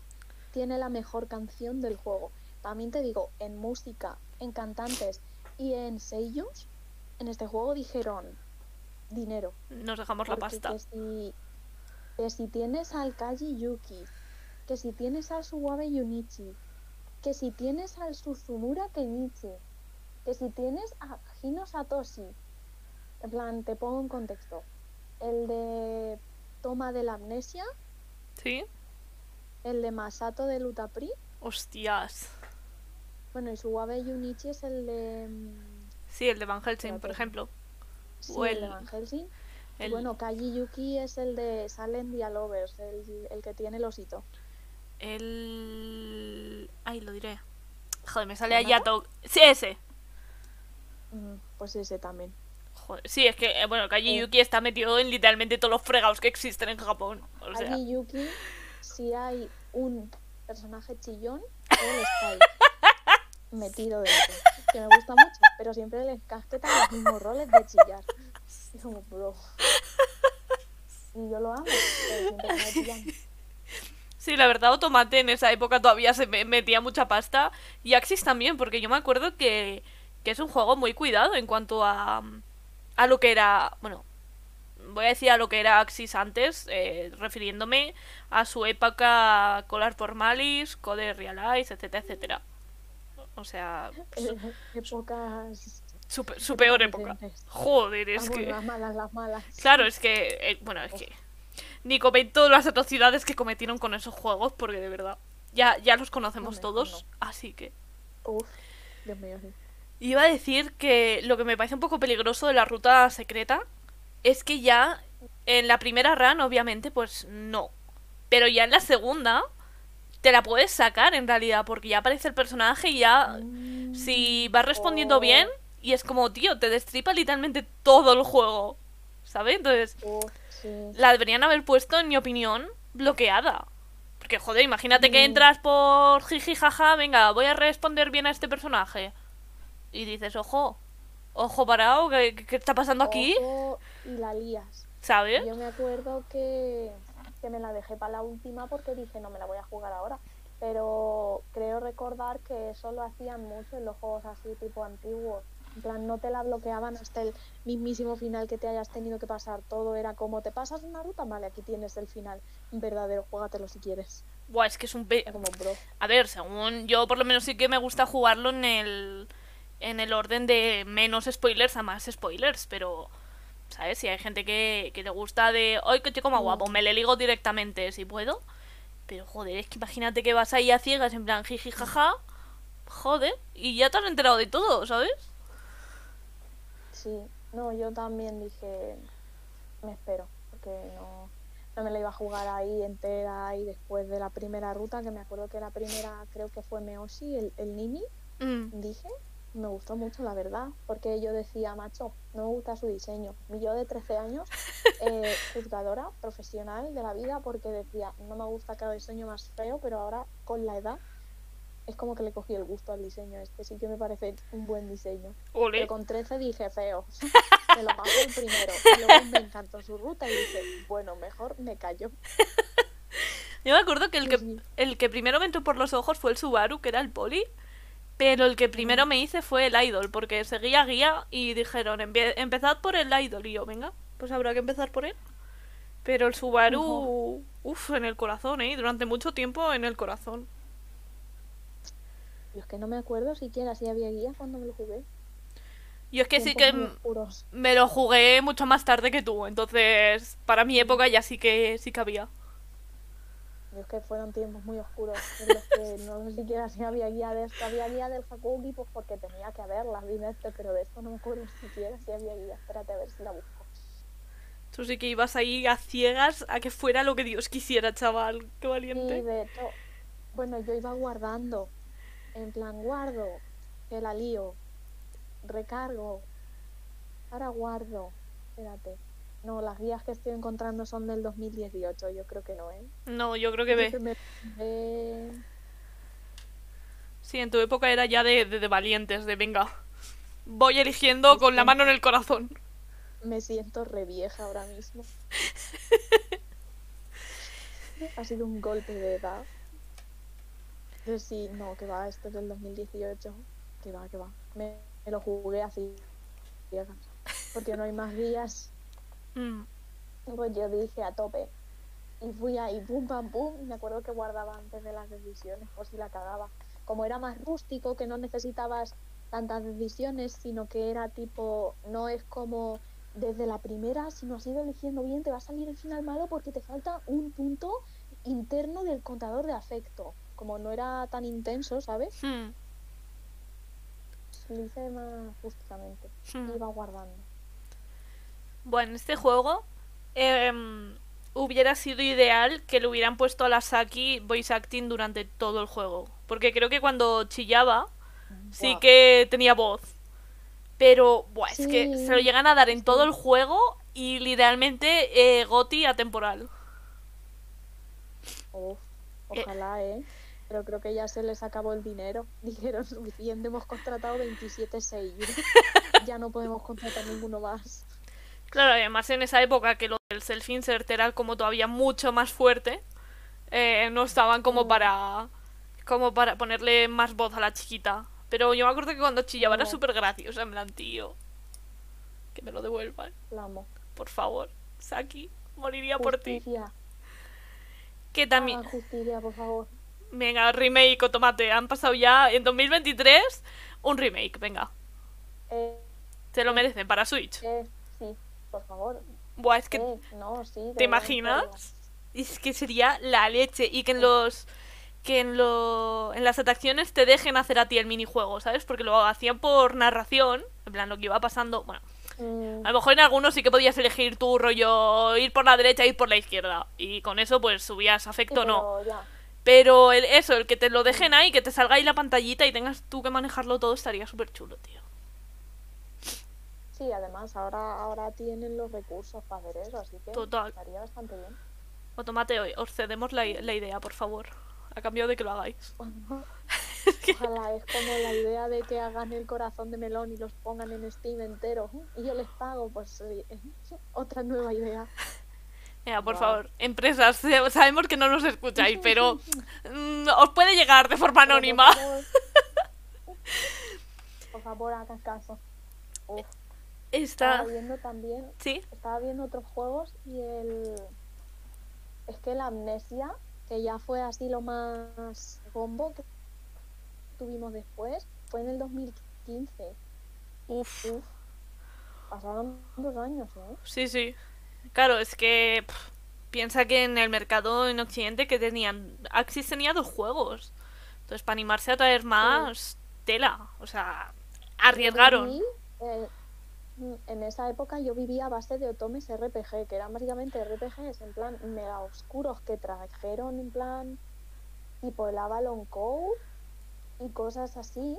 tiene la mejor canción del juego. También te digo, en música, en cantantes y en sellos, en este juego dijeron dinero. Nos dejamos la pasta. Que si, que si tienes al Kaji Yuki, que si tienes al Suwabe Yunichi, que si tienes al Suzumura Kenichi, que si tienes a Hino Satoshi, en plan, te pongo en contexto, el de Toma de la Amnesia, ¿Sí? el de Masato de Lutapri, Hostias. bueno, y Suwabe Yunichi es el de... mm, Sí, el de Van Helsing, por ejemplo. Sí, O el de Van Helsing. El- bueno, Kaji Yuki es el de Silent Dialovers, el, el que tiene el osito. El... Ay, lo diré. Joder, me sale. Ayato. Sí, ese. Mm, Pues ese también. Joder, sí, es que, eh, bueno, Kaji Eh. Yuki está metido en literalmente todos los fregados que existen en Japón. O sea, Kaji Yuki, si hay un personaje chillón, él está ahí, [laughs] metido dentro. Que me gusta mucho, pero siempre les casquetan los mismos roles de chillar. Y como, bro. Y yo lo amo, pero siempre me chillan. Sí, la verdad, Automate en esa época todavía se me- metía mucha pasta. Y Axis también, porque yo me acuerdo que, que es un juego muy cuidado en cuanto a, a lo que era. Bueno, voy a decir a lo que era Axis antes, eh, refiriéndome a su época Collar Formalis, Code Realize, etcétera, etcétera. O sea, [laughs] Épocas. su pe- su peor época. Joder, es Ah, bueno, que. las malas, las malas. Claro, es que. eh, bueno, es que. Ni comento las atrocidades que cometieron con esos juegos, porque de verdad. Ya, ya los conocemos No, todos, no. así que. Uf, Dios mío, sí. Iba a decir que lo que me parece un poco peligroso de la ruta secreta es que ya en la primera run, obviamente, pues no. Pero ya en la segunda te la puedes sacar en realidad, porque ya aparece el personaje y ya Mm, si vas respondiendo Oh. bien y es como, tío, te destripa literalmente todo el juego. ¿Sabes? Entonces, sí. la deberían haber puesto, en mi opinión, bloqueada. Porque, joder, imagínate que Mm. entras por jiji jaja, venga, voy a responder bien a este personaje. Y dices, ojo, ojo parado, ¿qué, qué está pasando aquí? Y la lías. ¿Sabes? Yo me acuerdo que, que me la dejé para la última porque dije no me la voy a jugar ahora. Pero creo recordar que eso lo hacían mucho en los juegos así tipo antiguos. En plan, no te la bloqueaban hasta el mismísimo final que te hayas tenido que pasar. Todo era como, ¿te pasas una ruta? Vale, aquí tienes el final. Verdadero, juégatelo si quieres. Buah, es que es un... como, bro. A ver, según yo por lo menos sí que me gusta jugarlo en el... En el orden de menos spoilers a más spoilers, pero... ¿Sabes? Si hay gente que, que le gusta de... ¡Ay, qué chico más Mm. guapo! Me le ligo directamente si puedo. Pero joder, es que imagínate que vas ahí a ciegas en plan jiji jaja. Joder, y ya te has enterado de todo, ¿sabes? Sí, no, yo también dije, me espero, porque no, no me la iba a jugar ahí entera y después de la primera ruta, que me acuerdo que la primera creo que fue Meoshi, el, el Nini, Mm, dije, me gustó mucho la verdad, porque yo decía, macho, no me gusta su diseño. Mi yo de 13 años, [laughs] eh, juzgadora profesional de la vida, porque decía, no me gusta cada diseño más feo, pero ahora con la edad es como que le cogí el gusto al diseño. Este sí que me parece un buen diseño. ole. Pero con 13 dije feo. [laughs] Me lo pasé el primero. Y luego me encantó su ruta y dije, bueno, mejor me callo. [laughs] Yo me acuerdo que el que, el que primero me entró por los ojos fue el Subaru, que era el poli. Pero el que primero me hice fue el Idol, porque seguía guía y dijeron, "Empie- empezad por el Idol. Y yo, venga, pues habrá que empezar por él. Pero el Subaru, uff, en el corazón, ¿eh? Durante mucho tiempo en el corazón. Yo es que no me acuerdo siquiera si había guía cuando me lo jugué. Yo es que sí que me lo jugué mucho más tarde que tú, entonces para mi época ya sí que sí que había. Yo es que fueron tiempos muy oscuros en los que [laughs] no sé siquiera si había guía de esto. Había guía del Hakugi pues porque tenía que haberla, dime este, pero de esto no me acuerdo siquiera si había guía. Espérate a ver si la busco. Tú sí que ibas ahí a ciegas a que fuera lo que Dios quisiera, chaval. Qué valiente. de hecho, bueno, yo iba guardando. En plan, guardo, que la lío. Recargo. Ahora guardo. Espérate. No, las guías que estoy encontrando son del 2018, yo creo que no, ¿eh? No, yo creo que ve. me- eh, Sí, en tu época era ya de, de, de valientes, de venga. Voy eligiendo con la mano en el corazón. Me siento re vieja ahora mismo. [laughs] ha sido un golpe de edad. Entonces sí, no, que va, esto es del 2018. Que va, que va. Me, me lo jugué así. Porque no hay más guías. Mm. Pues yo dije a tope. Y fui ahí, pum, pam, pum. Me acuerdo que guardaba antes de las decisiones, por si la cagaba. Como era más rústico, que no necesitabas tantas decisiones, sino que era tipo, no es como desde la primera, si no has ido eligiendo bien, te va a salir el final malo porque te falta un punto interno del contador de afecto. Como no era tan intenso, ¿sabes? Mm. Lo hice más rústicamente. Mm. Iba guardando. Bueno, en este juego em, hubiera sido ideal que le hubieran puesto a la Saki voice acting durante todo el juego. Porque creo que cuando chillaba sí que tenía voz. Pero, buah, es que se lo llegan a dar en todo el juego y literalmente eh, Goti atemporal. Uf, ojalá, ¿eh? Pero creo que ya se les acabó el dinero. [laughs] Dijeron, suficiente, hemos contratado 27 sellos. [laughs] ya no podemos contratar ninguno más. Claro, además en esa época que lo del self-insert era como todavía mucho más fuerte, eh, no estaban como Mm. para como para ponerle más voz a la chiquita. Pero yo me acuerdo que cuando chillaba era súper graciosa, en plan, tío, que me lo devuelvan, La amo. por favor, Saki, moriría por ti. Que también, justicia, por favor. Venga, remake o tomate, han pasado ya en 2023 un remake, venga, Eh, se lo merecen para Switch. eh, sí, por favor. Buah, es que Eh, no, sí. ¿Te imaginas? Es que sería la leche y que en los que en lo en las atracciones te dejen hacer a ti el minijuego, ¿sabes? Porque lo hacían por narración, en plan lo que iba pasando, bueno, Mm, a lo mejor en algunos sí que podías elegir tu rollo ir por la derecha, ir por la izquierda y con eso pues subías afecto o no. ya. Pero el, eso, el que te lo dejen ahí, que te salga ahí la pantallita y tengas tú que manejarlo todo estaría súper chulo, tío. Sí, además ahora, ahora tienen los recursos para hacer eso, así que Total. estaría bastante bien. O tomate hoy, os cedemos la, la idea, por favor, a cambio de que lo hagáis. [laughs] [laughs] Ojalá es como la idea de que hagan el corazón de melón y los pongan en Steam entero y yo les pago, pues [laughs] otra nueva idea. Mira, por favor, empresas, [laughs] sabemos que no nos escucháis, pero mm, os puede llegar de forma anónima. [laughs] Por favor, hagan caso. Uf, estaba Está... viendo también, ¿Sí? estaba viendo otros juegos y el es que la amnesia, que ya fue así lo más bombo que tuvimos después, fue en el 2015. Uf, Uf, pasaron dos años, ¿eh? sí, sí. Claro, es que pff, piensa que en el mercado en Occidente que tenían... Axis tenía dos juegos. Entonces, para animarse a traer más, tela. O sea, arriesgaron. Eh, en esa época yo vivía a base de otomes RPG, que eran básicamente RPGs en plan mega oscuros que trajeron en plan tipo el Avalon Code y cosas así,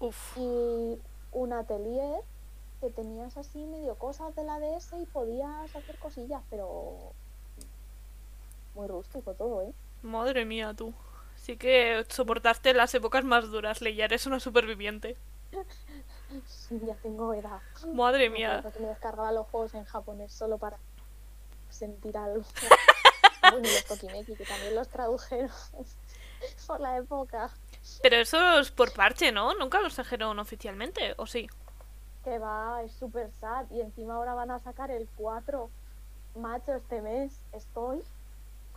Uf, y un atelier que tenías así medio cosas de la DS y podías hacer cosillas, pero muy rústico todo, ¿eh? madre mía, tú. Sí que soportaste las épocas más duras, Leia. Eres una superviviente. [laughs] Sí, ya tengo edad. Madre mía. acuerdo que me descargaba los juegos en japonés solo para sentir algo. [laughs] bueno, y los Tokimeki, que también los tradujeron [laughs] por la época. Pero eso es por parche, ¿no? Nunca los trajeron oficialmente, ¿o sí? Que va, es súper sad. Y encima ahora van a sacar el 4. Macho, este mes estoy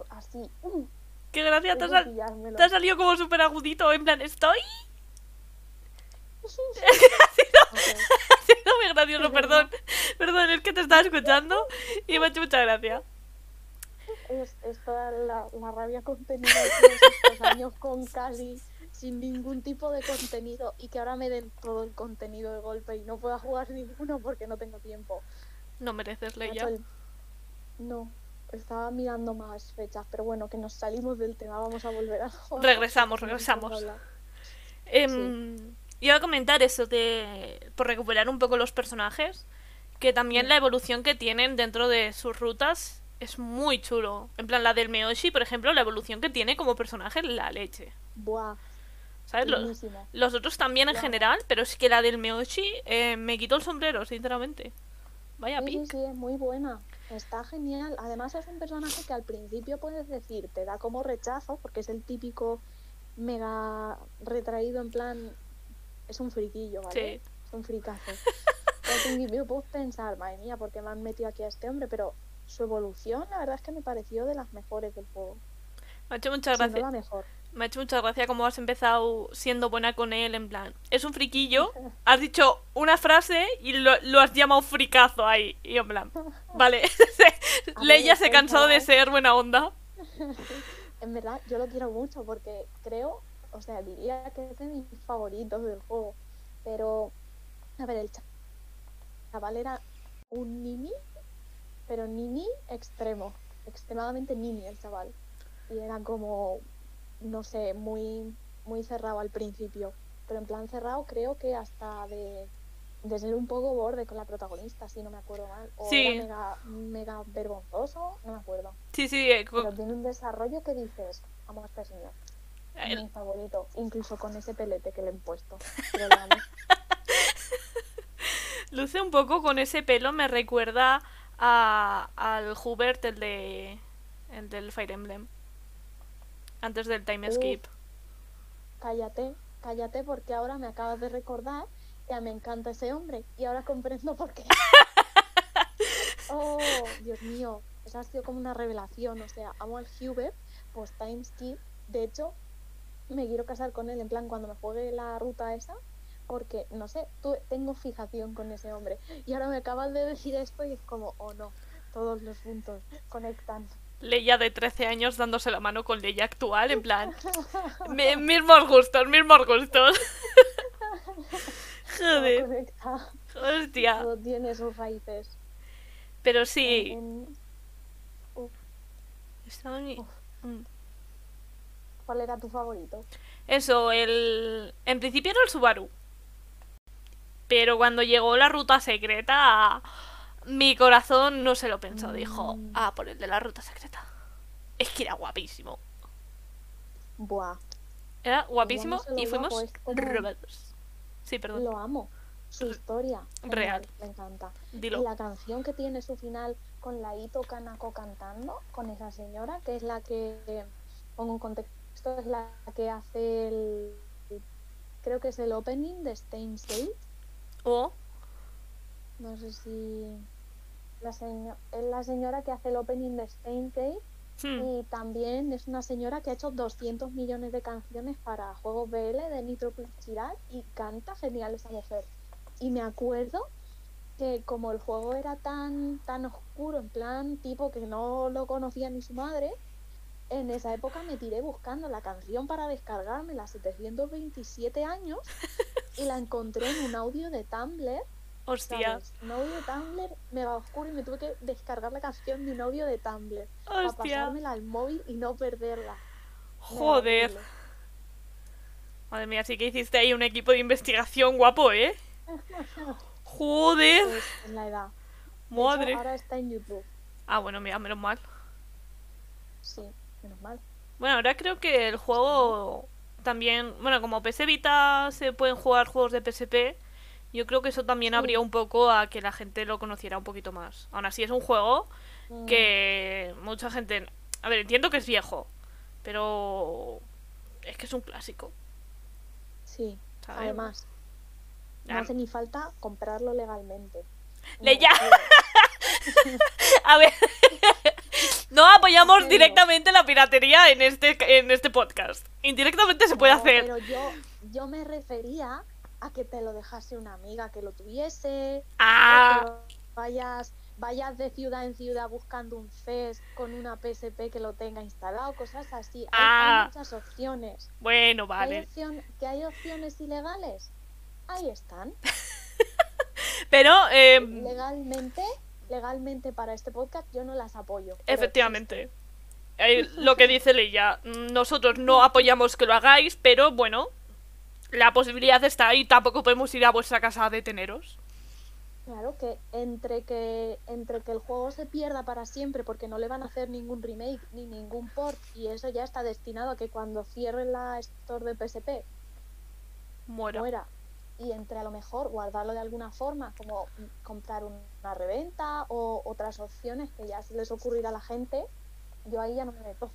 así. uh, Qué gracia, te, ha sal- te ha salido como súper agudito, en plan, estoy. [laughs] [laughs] Ha sido muy gracioso, perdón. Perdón, es que te estaba escuchando y me ha hecho mucha gracia. Es, es toda la, la rabia contenida de estos años con [laughs] casi sin ningún tipo de contenido y que ahora me den todo el contenido de golpe y no pueda jugar ninguno porque no tengo tiempo. No mereces, el- No, estaba mirando más fechas, pero bueno, que nos salimos del tema, vamos a volver a jugar. Regresamos, regresamos. Em, Iba a comentar eso de. Por recuperar un poco los personajes. que también la evolución que tienen dentro de sus rutas es muy chulo. En plan, la del Meoshi, por ejemplo, la evolución que tiene como personaje, la leche. Buah, ¿Sabes? Lo- buenísimo. los otros también en Claro. general, pero es que la del Meoshi eh, me quitó el sombrero, sinceramente. Vaya Sí, sí, pic. sí, es muy buena. Está genial. Además es un personaje que al principio puedes decir, te da como rechazo, porque es el típico mega retraído en plan, es un friquillo, ¿vale? Sí. Es un fricazo. Al principio puedes pensar, madre mía, ¿por qué me han metido aquí a este hombre? Pero su evolución, la verdad es que me pareció de las mejores del juego. Me ha hecho mucha Si no la mejor. Me ha hecho mucha gracia cómo has empezado siendo buena con él, en plan. Es un friquillo, [laughs] has dicho una frase y lo, lo has llamado fricazo ahí. Y en plan, vale. [laughs] Leia se cansó de pensaba- ser buena onda. [laughs] En verdad, yo lo quiero mucho porque creo, o sea, diría que es de mis favoritos del juego. Pero, a ver, el cha- chaval era un nini, pero nini extremo. Extremadamente nini el chaval. Y era como, no sé, muy, muy cerrado al principio. Pero en plan cerrado creo que hasta de, de ser un poco borde con la protagonista, si no me acuerdo mal. O Sí. era mega, mega vergonzoso, no me acuerdo. Sí, sí, eh, Pero tiene un desarrollo que dices, vamos a este señor. El- mi favorito, incluso con ese pelete que le han puesto. Pero [laughs] amo. luce un poco con ese pelo, me recuerda a, al Hubert, el de. el del Fire Emblem. Antes del Time. Skip. cállate, cállate porque ahora me acabas de recordar que me encanta ese hombre y ahora comprendo por qué. [laughs] Oh, Dios mío, eso ha sido como una revelación. O sea, amo al Hubert, post time skip. De hecho, me quiero casar con él en plan cuando me juegue la ruta esa. Porque, no sé, tu- tengo fijación con ese hombre. Y ahora me acabas de decir esto y es como, oh no, todos los puntos conectan. Leia de 13 años dándose la mano con Leia actual, en plan. mi- mismos gustos, mismos gustos. [laughs] Joder, hostia. todo tiene sus raíces. Pero sí. Mm. ¿Cuál era tu favorito? Eso, el. En principio era el Subaru. Pero cuando llegó la ruta secreta, mi corazón no se lo pensó. Dijo, ah, por el de la ruta secreta. Es que era guapísimo. Buah, Era guapísimo y fuimos guapo, robados. Sí, perdón. lo amo. Su historia. Real. Me encanta. Dilo. Y la canción que tiene su final con la Ito Kanako cantando, con esa señora, que es la que, pongo un contexto, es la que hace el. Creo que es el opening de Steins Gate. Oh, No sé si. La seño- es la señora que hace el opening de Steins Gate. hmm. Y también es una señora que ha hecho 200 millones de canciones para juegos BL de Nitro Plus Chiral y canta genial esa mujer. Y me acuerdo que como el juego era tan, tan oscuro, en plan tipo que no lo conocía ni su madre, en esa época me tiré buscando la canción para descargarme la 727 años [laughs] y la encontré en un audio de Tumblr Hostia. audio de Tumblr mega oscuro y me tuve que descargar la canción de un audio de Tumblr para Hostia. pasármela al móvil y no perderla. Joder. Madre mía, sí que hiciste ahí un equipo de investigación guapo, ¿eh? [laughs] Joder. Pues en la edad. De hecho, Madre. ahora está en YouTube. Ah, bueno, mira, menos mal. Sí, menos mal. Bueno, ahora creo que el juego también, bueno, como PS Vita se pueden jugar juegos de PSP, yo creo que eso también Sí. abrió un poco a que la gente lo conociera un poquito más. Aún así es un juego Mm, que mucha gente, a ver, entiendo que es viejo, pero es que es un clásico, Sí, ¿sabes? además, no Ah, hace ni falta comprarlo legalmente. Le ya. [laughs] A ver, [laughs] no apoyamos directamente la piratería en este en este podcast. Indirectamente se puede No, hacer. Pero yo, yo me refería a que te lo dejase una amiga que lo tuviese, Ah, que vayas, vayas de ciudad en ciudad buscando un CES con una PSP que lo tenga instalado, cosas así. Hay, hay Ah. muchas opciones. bueno, ¿Que hay, vale. opción- que hay opciones ilegales? Ahí están. [laughs] Pero eh, Legalmente, legalmente para este podcast yo no las apoyo. Efectivamente. Eh, lo que dice Leia, nosotros no [laughs] apoyamos que lo hagáis, pero bueno, la posibilidad está ahí, tampoco podemos ir a vuestra casa a deteneros. Claro que entre que entre que el juego se pierda para siempre porque no le van a hacer ningún remake ni ningún port y eso ya está destinado a que cuando cierren la store de PSP Muera. muera y entre a lo mejor guardarlo de alguna forma como comprar un- una reventa o otras opciones que ya se les ocurrirá a la gente yo ahí ya no me meto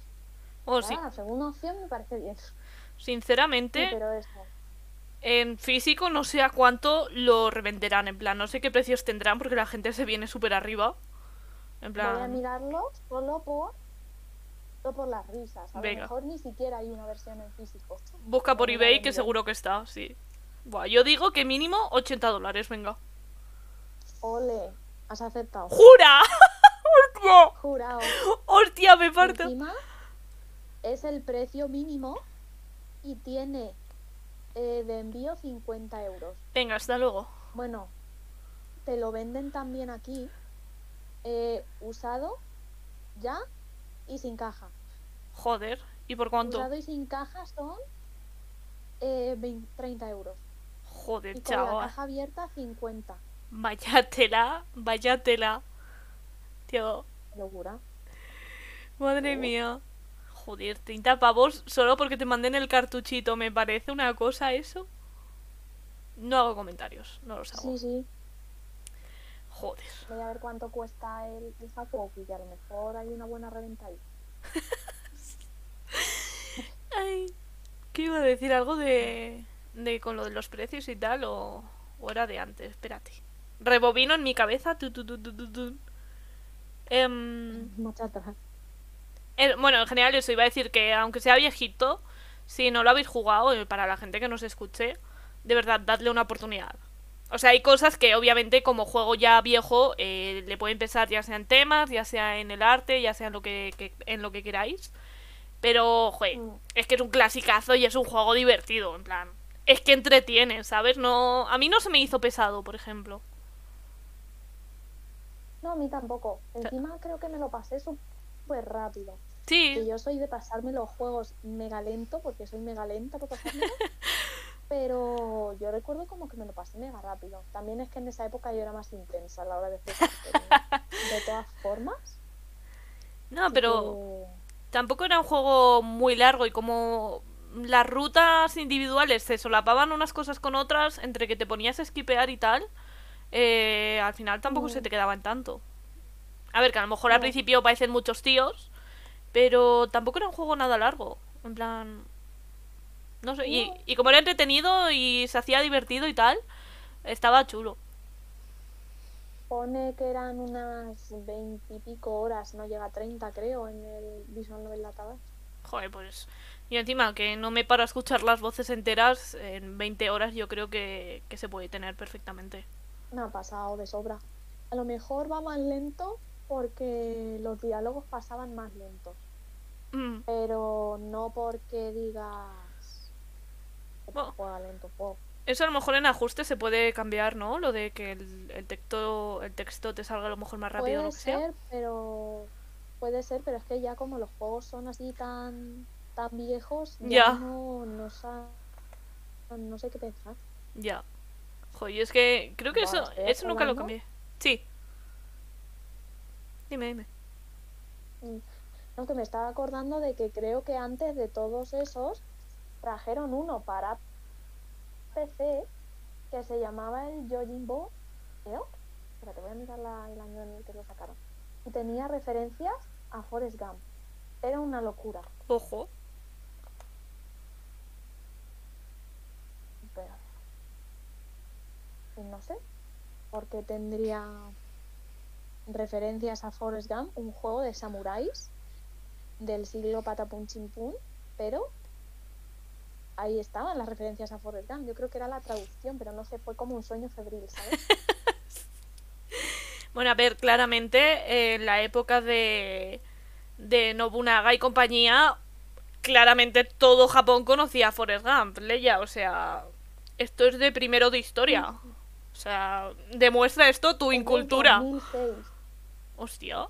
Oh, sí. La segunda opción me parece bien sí, Sinceramente, pero eso en físico no sé a cuánto lo revenderán. En plan, no sé qué precios tendrán porque la gente se viene súper arriba. En voy a plan, mirarlo solo por solo por las risas a Venga. lo mejor ni siquiera hay una versión en físico busca por eBay que seguro que está, sí. Buah, yo digo que mínimo 80 dólares, venga. ole has aceptado ¡Jura! [laughs] ¡Hostia! jurado ¡Hostia, me parto! Encima es el precio mínimo y tiene eh, de envío 50 euros. Venga, hasta luego. Bueno, te lo venden también aquí eh, usado ya y sin caja. Joder, ¿y por cuánto? Usado y sin caja son eh, 20 30 euros. Joder, Y con la caja abierta 50. Vaya tela, vaya tela. Tío, Locura. madre mía. Joder, 30 pavos solo porque te manden el cartuchito. Me parece una cosa eso. No hago comentarios, no los hago. Sí, sí. Joder. Voy a ver cuánto cuesta el, el Hakoku y a lo mejor hay una buena reventa ahí. [laughs] Ay, ¿qué iba a decir? ¿Algo de, de con lo de los precios y tal? ¿O, o era de antes? Espérate. Rebobino en mi cabeza. tu, tu, tu, tu. Em, atrás. Eh, bueno, en general eso iba a decir que aunque sea viejito, si no lo habéis jugado, eh, para la gente que nos escuche, de verdad, dadle una oportunidad. O sea, hay cosas que obviamente como juego ya viejo eh, le pueden pensar ya sea en temas, ya sea en el arte, ya sea en lo que, que- en lo que queráis. Pero, joder, Mm. es que es un clasicazo y es un juego divertido, en plan. Es que entretiene, ¿sabes? No, a mí no se me hizo pesado, por ejemplo. No, a mí tampoco. Encima creo que me lo pasé súper rápido. Sí, Que yo soy de pasarme los juegos mega lento, porque soy mega lenta para pasármelo. [laughs] pero yo recuerdo como que me lo pasé mega rápido. También es que en esa época yo era más intensa a la hora de jugar. de todas formas. no, pero que- tampoco era un juego muy largo y como las rutas individuales se solapaban unas cosas con otras, entre que te ponías a esquipear y tal, eh, al final tampoco se Mm. te quedaba en tanto. A ver, que a lo mejor al No. principio parecen muchos tíos, pero tampoco era un juego nada largo. En plan... No sé, y, No. y como era entretenido y se hacía divertido y tal, estaba chulo. Pone que eran unas veintipico horas, no llega a 30 creo, en el Visual Novel Database. Joder, pues... Y encima que no me paro a escuchar las voces enteras, en 20 horas yo creo que, que se puede tener perfectamente. Me ha pasado de sobra. A lo mejor va más lento porque los diálogos pasaban más lentos. Mm, Pero no porque digas que Bueno. juega lento. po. Eso a lo mejor en ajustes se puede cambiar, ¿no? Lo de que el, el texto el texto te salga a lo mejor más rápido o Puede lo que sea. pero puede ser, pero es que ya como los juegos son así tan tan viejos, ya, no, no, no sé qué pensar. Ya. Joder, es que creo que eso, eso nunca lo cambié. Sí. Dime, dime. Aunque me estaba acordando de que creo que antes de todos esos trajeron uno para PC que se llamaba el Yojimbo, creo. Espérate, voy a mirar la- el año en el que lo sacaron. Y tenía referencias a Forrest Gump. Era una locura. Ojo. Pero... no sé por qué tendría referencias a Forrest Gump, un juego de samuráis del siglo patapum chimpún, pero ahí estaban las referencias a Forrest Gump. Yo creo que era la traducción, pero no sé, fue como un sueño febril, ¿sabes? [laughs] Bueno, a ver, claramente eh, en la época de, de Nobunaga y compañía, claramente todo Japón conocía a Forrest Gump, Leia. O sea, esto es de primero de historia. O sea, demuestra esto tu incultura. 2006. Hostia,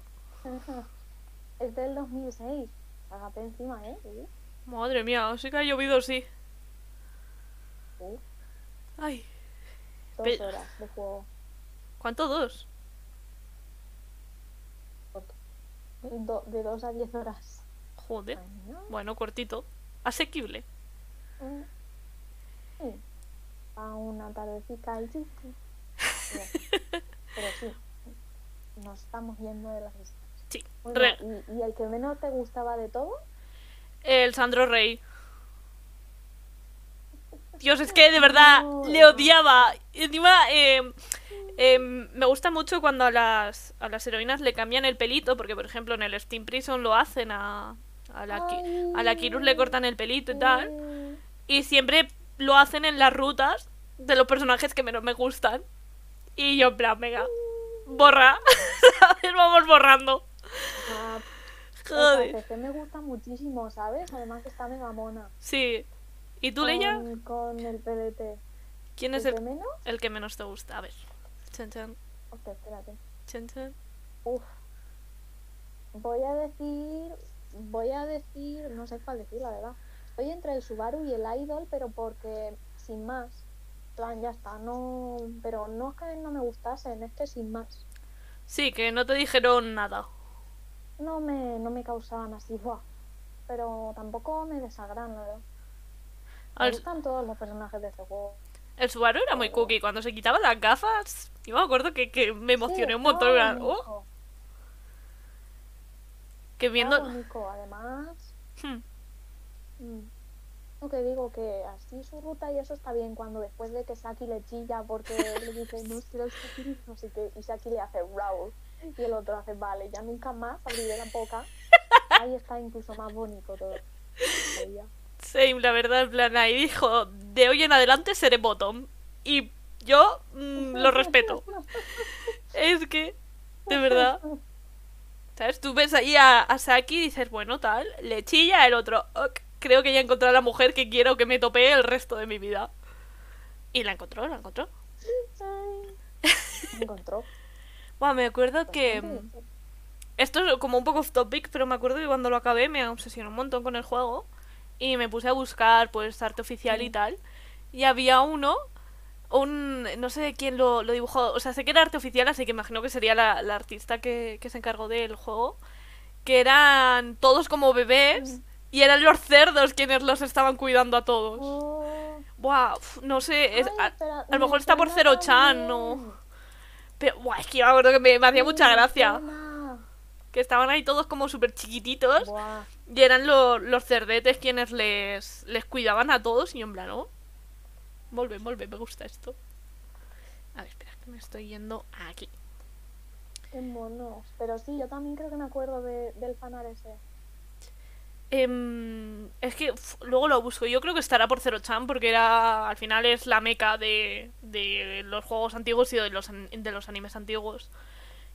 Es del 2006. Hágate encima, ¿eh? Sí. madre mía, sí que ha llovido, sí. Ay, dos Pe- horas de juego. ¿Cuánto dos? Do- de 2 a 10 horas. Joder. Bueno, cortito. Asequible. Mm. Sí. A una tardecita y. [laughs] Pero sí, nos estamos yendo de las. Sí. Bueno, ¿y, y el que menos te gustaba de todo? El Sandro Rey. Dios, es que de verdad No, le odiaba. Y encima, eh, eh, me gusta mucho cuando a las, a las heroínas le cambian el pelito, porque por ejemplo en el Steam Prison lo hacen a, a, la, a la Kirus le cortan el pelito y tal. Y siempre lo hacen en las rutas de los personajes que menos me gustan. Y yo, en plan, venga, borra. [laughs] ¿Sabes? Vamos borrando. ah, Joder. CC me gusta muchísimo, ¿sabes? Además está mega mona. Sí. ¿Y tú, Leia? Con, con el PDT. ¿Quién es ¿El el, que menos? el que menos te gusta? A ver. Chan, chan, Hostia, espérate. chan, chan. Uf. Voy a decir. Voy a decir. No sé cuál decir, la verdad. Estoy entre el Subaru y el Idol, pero porque. Sin más. Plan, ya está. No. Pero no es que no me gustasen, es que sin más. Sí, que no te dijeron nada. No me, no me causaban así, ¡buah! Pero tampoco me desagradan, la verdad. Me Al- gustan todos los personajes de este juego. El Subaru era muy cookie. Cuando se quitaba las gafas, yo me acuerdo que, que me emocioné Sí, un montón. era, oh, que viendo. bonito, además. Hmm, Mm. Que digo que así su ruta y eso está bien cuando después de que Saki le chilla porque le dice no quiero Saki, no sé qué, y Saki le hace Raúl y el otro hace vale, ya nunca más abriré la boca. Ahí está incluso más bonito todo. Same, la verdad, en plan, ahí dijo: de hoy en adelante seré bottom. Y yo mm, lo respeto. Es que, de verdad. ¿Sabes? Tú ves ahí a, a Saki y dices, bueno, tal, le chilla el otro. "Ok, creo que ya he encontrado a la mujer que quiero que me topee el resto de mi vida. Y la encontró, la encontró. Ay. Me encontró. [laughs] Buah, me acuerdo que. Mm. Esto es como un poco off topic, pero me acuerdo que cuando lo acabé me obsesioné un montón con el juego. Y me puse a buscar, pues, arte oficial y tal. Y había uno, un. No sé quién lo, lo dibujó. O sea, sé que era arte oficial, así que imagino que sería la, la artista que, que se encargó del juego. Que eran todos como bebés. Mm. Y eran los cerdos quienes los estaban cuidando a todos. Oh. Buah, uf, no sé. es- Ay, a, lo mejor me está por suena 0chan, ¿no? Pero, buah, es que yo me acuerdo que me, me hacía mucha gracia. Que estaban ahí todos como súper chiquititos. Buah. Y eran lo- los cerdetes quienes les, les cuidaban a todos. Y en plan, oh, Volve, volve, me gusta esto. A ver, espera, que me estoy yendo aquí. Qué monos. Pero sí, yo también creo que me acuerdo de, del fanar ese. Em, es que luego lo busco. Yo creo que estará por 0chan porque era al final es la meca de, de los juegos antiguos y de los, de los animes antiguos.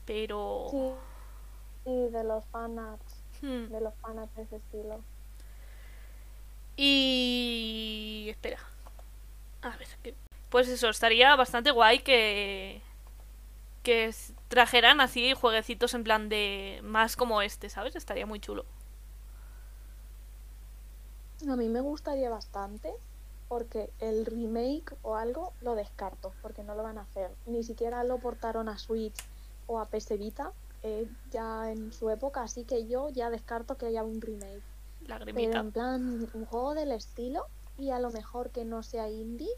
Pero... Sí. Sí, de los fanarts. hmm. De los fanarts de ese estilo. Y... Espera. A ver, que- pues eso, estaría bastante guay que... Que trajeran así jueguecitos en plan de... Más como este, ¿sabes? Estaría muy chulo. A mí me gustaría bastante porque el remake o algo lo descarto porque no lo van a hacer. Ni siquiera lo portaron a Switch o a PS Vita eh, ya en su época, así que yo ya descarto que haya un remake. Pero en plan, un juego del estilo y a lo mejor que no sea indie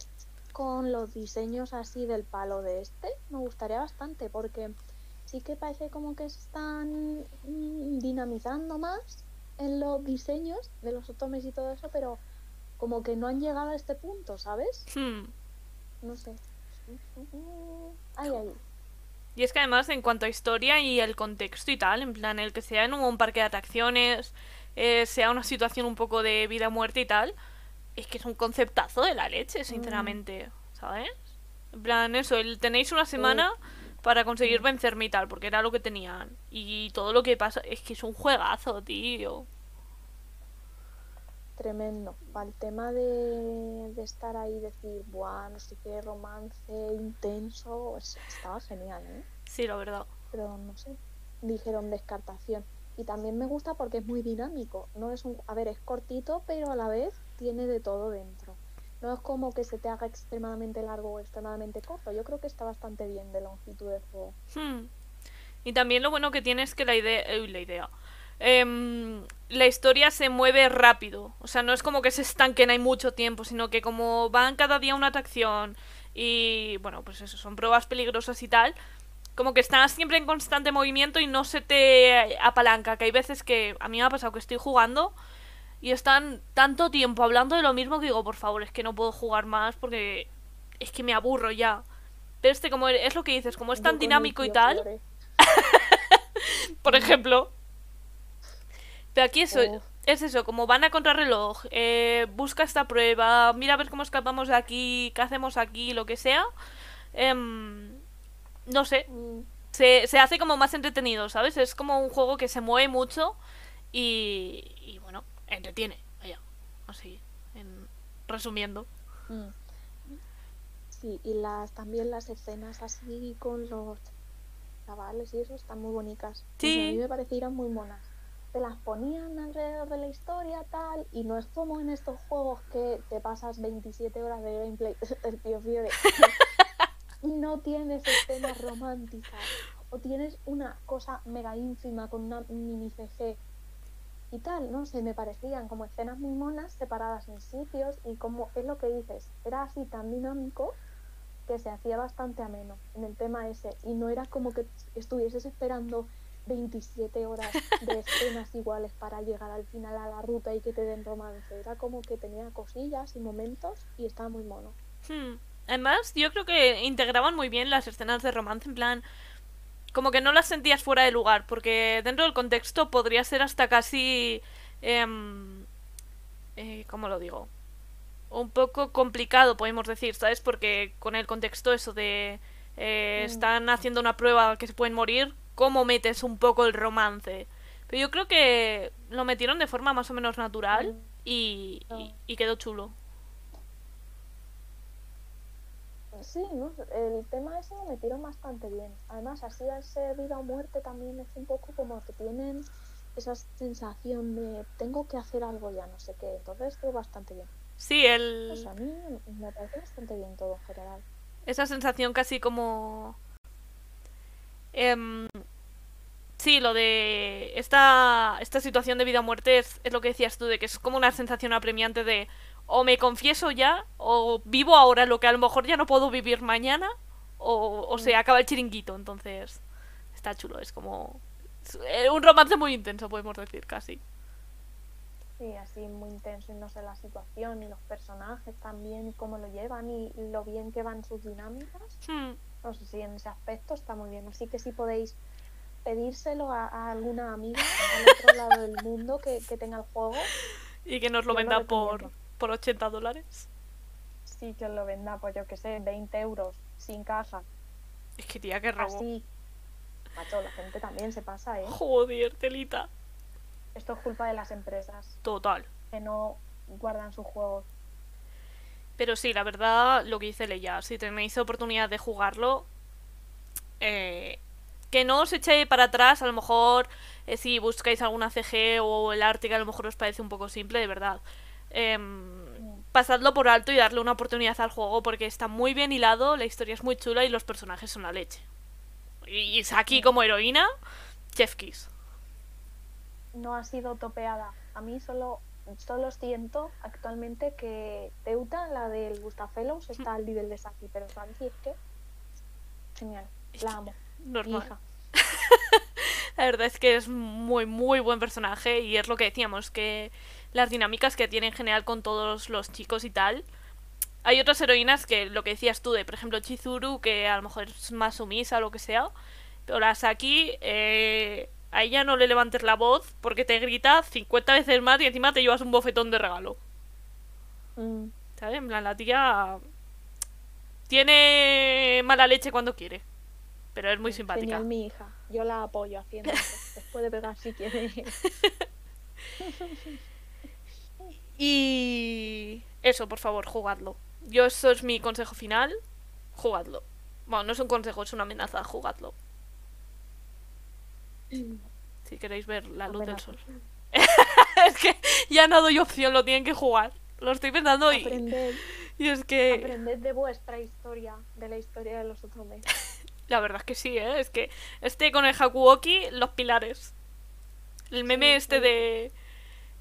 con los diseños así del palo de este, me gustaría bastante porque sí que parece como que se están mm, dinamizando más en los diseños de los otomes y todo eso, pero como que no han llegado a este punto, ¿sabes? Hmm. No sé. [laughs] Ay, ay. Y es que además en cuanto a historia y el contexto y tal, en plan el que sea en un parque de atracciones, eh, sea una situación un poco de vida o muerte y tal, es que es un conceptazo de la leche, sinceramente, ¿sabes? En plan eso, el tenéis una semana para conseguir vencerme y tal, porque era lo que tenían. Y todo lo que pasa es que es un juegazo, tío. Tremendo. Para el tema de, de estar ahí y decir, buah, no sé qué, romance intenso, es- estaba genial, ¿eh? Sí, la verdad. Pero no sé, dijeron descartación. Y también me gusta porque es muy dinámico. No es un, a ver, es cortito, pero a la vez tiene de todo dentro. No es como que se te haga extremadamente largo o extremadamente corto. Yo creo que está bastante bien de longitud de juego. Hmm. Y también lo bueno que tiene es que la idea... la idea. Em, la historia se mueve rápido. O sea, no es como que se estanquen hay mucho tiempo, sino que como van cada día una atracción y, bueno, pues eso, son pruebas peligrosas y tal, como que estás siempre en constante movimiento y no se te apalanca. Que hay veces que a mí me ha pasado que estoy jugando y están tanto tiempo hablando de lo mismo que digo, por favor, es que no puedo jugar más porque es que me aburro ya. Pero este, como es lo que dices, como es tan dinámico y tal, lloré. [laughs] por ejemplo. Pero aquí eso, es eso, como van a contrarreloj, eh, busca esta prueba, mira a ver cómo escapamos de aquí, qué hacemos aquí, lo que sea. Em, no sé, Mm, se, se hace como más entretenido, ¿sabes? Es como un juego que se mueve mucho y, y bueno, entretiene, vaya, así, en, resumiendo. mm. Sí, y las también las escenas así con los chavales y eso están muy bonitas. Sé, Sí. a mí me parecieron muy monas. Te las ponían alrededor de la historia, tal, y no es como en estos juegos que te pasas 27 horas de gameplay [laughs] del Pío Fiore y no tienes escenas románticas o tienes una cosa mega ínfima con una mini CG y tal, no sé, me parecían como escenas muy monas separadas en sitios y como es lo que dices, era así tan dinámico que se hacía bastante ameno en el tema ese y no era como que estuvieses esperando 27 horas de escenas [laughs] iguales para llegar al final a la ruta y que te den romance, era como que tenía cosillas y momentos y estaba muy mono. Hmm. Además, yo creo que integraban muy bien las escenas de romance, en plan, como que no las sentías fuera de lugar, porque dentro del contexto podría ser hasta casi... em, eh, ¿Cómo lo digo? Un poco complicado, podemos decir, ¿sabes? Porque con el contexto eso de... eh, Mm. están haciendo una prueba que se pueden morir, ¿cómo metes un poco el romance? Pero yo creo que lo metieron de forma más o menos natural Mm. y, y- quedó chulo. Sí, ¿no? el tema ese lo metieron bastante bien. Además, así al ser vida o muerte también es un poco como que tienen esa sensación de tengo que hacer algo ya, no sé qué. Entonces estuvo bastante bien. Sí, el... Sea, a mí me parece bastante bien todo en general. Esa sensación casi como... em, sí, lo de esta, esta situación de vida o muerte es, es lo que decías tú, de que es como una sensación apremiante de o me confieso ya, o vivo ahora lo que a lo mejor ya no puedo vivir mañana, o, o se Mm. acaba el chiringuito, entonces está chulo, es como... eh, un romance muy intenso, podemos decir, casi. Sí, así muy intenso y no sé la situación y los personajes también y cómo lo llevan y lo bien que van sus dinámicas. Hmm, No sé si en ese aspecto está muy bien. Así que si podéis pedírselo a, a alguna amiga al otro lado del mundo que, que tenga el juego, [laughs] Y que nos lo venda por. Por 80 dólares. sí que lo venda, pues yo que sé, 20 euros sin caja. Es que tía, que robo. Así. Macho, la gente también se pasa, ¿eh? Joder, telita. Esto es culpa de las empresas Total. que no guardan sus juegos. Pero sí, la verdad, lo que dice Leia, si tenéis oportunidad de jugarlo, eh, que no os eche para atrás, a lo mejor eh, si buscáis alguna CG o el arte que a lo mejor os parece un poco simple, de verdad. Em, pasadlo por alto y darle una oportunidad al juego porque está muy bien hilado, la historia es muy chula y los personajes son la leche. Y, y Saki como heroína, chef kiss. No ha sido topeada. A mí solo, solo siento actualmente que Teuta, la del Gustafellows, está al nivel de Saki, pero Saki es que. Genial. La amo. Normal. hija. [laughs] La verdad es que es muy, muy buen personaje y es lo que decíamos, que las dinámicas que tiene en general con todos los chicos y tal. Hay otras heroínas que lo que decías tú de, por ejemplo, Chizuru, que a lo mejor es más sumisa o lo que sea. Pero la Saki, eh, a ella no le levantes la voz porque te grita 50 veces más y encima te llevas un bofetón de regalo. Mm, ¿Sabes? En plan, la tía tiene mala leche cuando quiere. Pero es muy simpática. Genial, mi hija. Yo la apoyo haciendo eso. [laughs] Después de pegar si quiere. [laughs] Y eso, por favor, jugadlo. Yo eso es mi consejo final. Jugadlo. Bueno, no es un consejo, es una amenaza. Jugadlo. Si queréis ver la luz del sol. [laughs] es que ya no doy opción, lo tienen que jugar. Lo estoy pensando y, Aprender. Y es que Aprended de vuestra historia, de la historia de los otomes. [laughs] la verdad es que sí, ¿eh? Es que este con el Hakuoki, los pilares. El meme Sí, este de...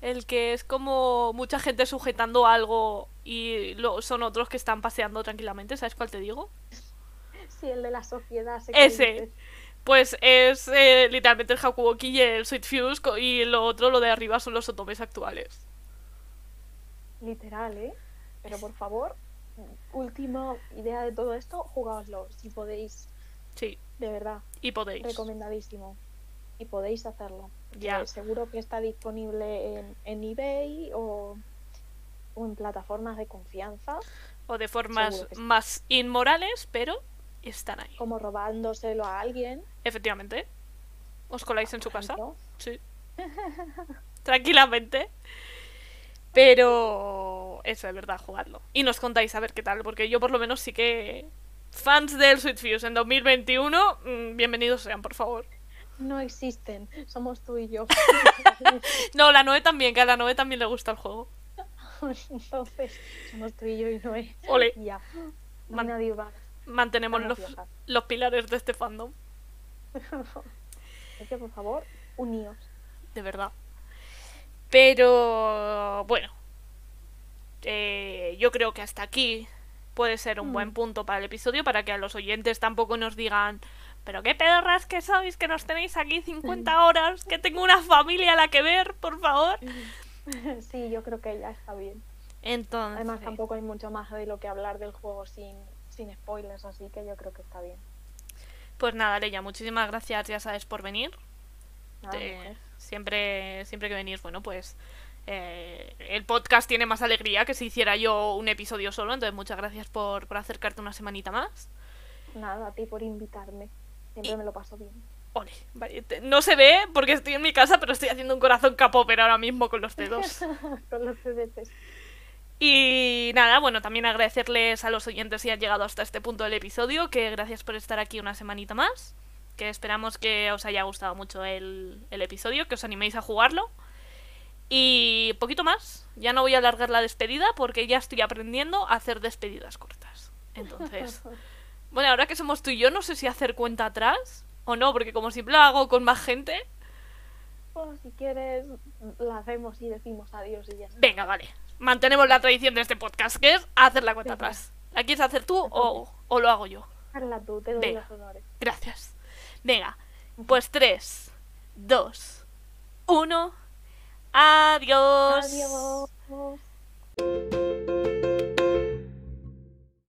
El que es como mucha gente sujetando algo y lo, son otros que están paseando tranquilamente, ¿sabes cuál te digo? Sí, el de la sociedad. sé Ese. Pues es eh, literalmente el Hakuoki y el Sweet Fuse y lo otro, lo de arriba, son los otomes actuales. Literal, ¿eh? Pero por favor, última idea de todo esto, jugaoslo si podéis, Sí, de verdad, y podéis. recomendadísimo. Y podéis hacerlo. Ya. Eh, seguro que está disponible en, en eBay o, o en plataformas de confianza, O de formas más inmorales, pero están ahí. como robándoselo a alguien. Efectivamente. ¿Os coláis en su casa? Sí. [laughs] Tranquilamente. Pero eso es verdad, jugadlo. Y nos contáis a ver qué tal, porque yo por lo menos sí que... Fans del Sweet Fuse en 2021, mm, bienvenidos sean, por favor. No existen, somos tú y yo. [laughs] No, la Noe también, que a la Noe también le gusta el juego. [laughs] Entonces, somos tú y yo y no es. Ole. Ya. Man- nadie más. Mantenemos los, los pilares de este fandom, [laughs] Así que por favor, uníos. de verdad. Pero bueno, eh, yo creo que hasta aquí puede ser un buen Mm. punto para el episodio para que a los oyentes tampoco nos digan, pero qué pedorras que sois, que nos tenéis aquí 50 horas, que tengo una familia a la que ver, por favor. [laughs] sí, yo creo que ya está bien. Entonces, Además, tampoco hay mucho más de lo que hablar del juego sin, sin spoilers, así que yo creo que está bien. pues nada, Leia, muchísimas gracias, ya sabes, por venir. Te- mujer. siempre, siempre que venís, bueno, pues eh, el podcast tiene más alegría que si hiciera yo un episodio solo. Entonces, muchas gracias por, por acercarte una semanita más. Nada, a ti por invitarme. Siempre me lo paso bien. Ole, vale, no se ve porque estoy en mi casa, pero estoy haciendo un corazón capóper ahora mismo con los dedos. [laughs] Con los CDTs. Y nada, bueno, también agradecerles a los oyentes si han llegado hasta este punto del episodio, que gracias por estar aquí una semanita más, que esperamos que os haya gustado mucho el, el episodio, que os animéis a jugarlo. Y poquito más, ya no voy a alargar la despedida porque ya estoy aprendiendo a hacer despedidas cortas. Entonces, [laughs] bueno, ahora que somos tú y yo, no sé si hacer cuenta atrás o no, porque como siempre lo hago con más gente, Pues si quieres, la hacemos y decimos adiós y ya está. venga, vale. Mantenemos la tradición de este podcast, que es hacer la cuenta Venga. atrás. ¿La quieres hacer tú o, o lo hago yo? Hazla tú, te doy Venga. los honores. Gracias. Venga, pues 3, 2, 1. Adiós. Adiós.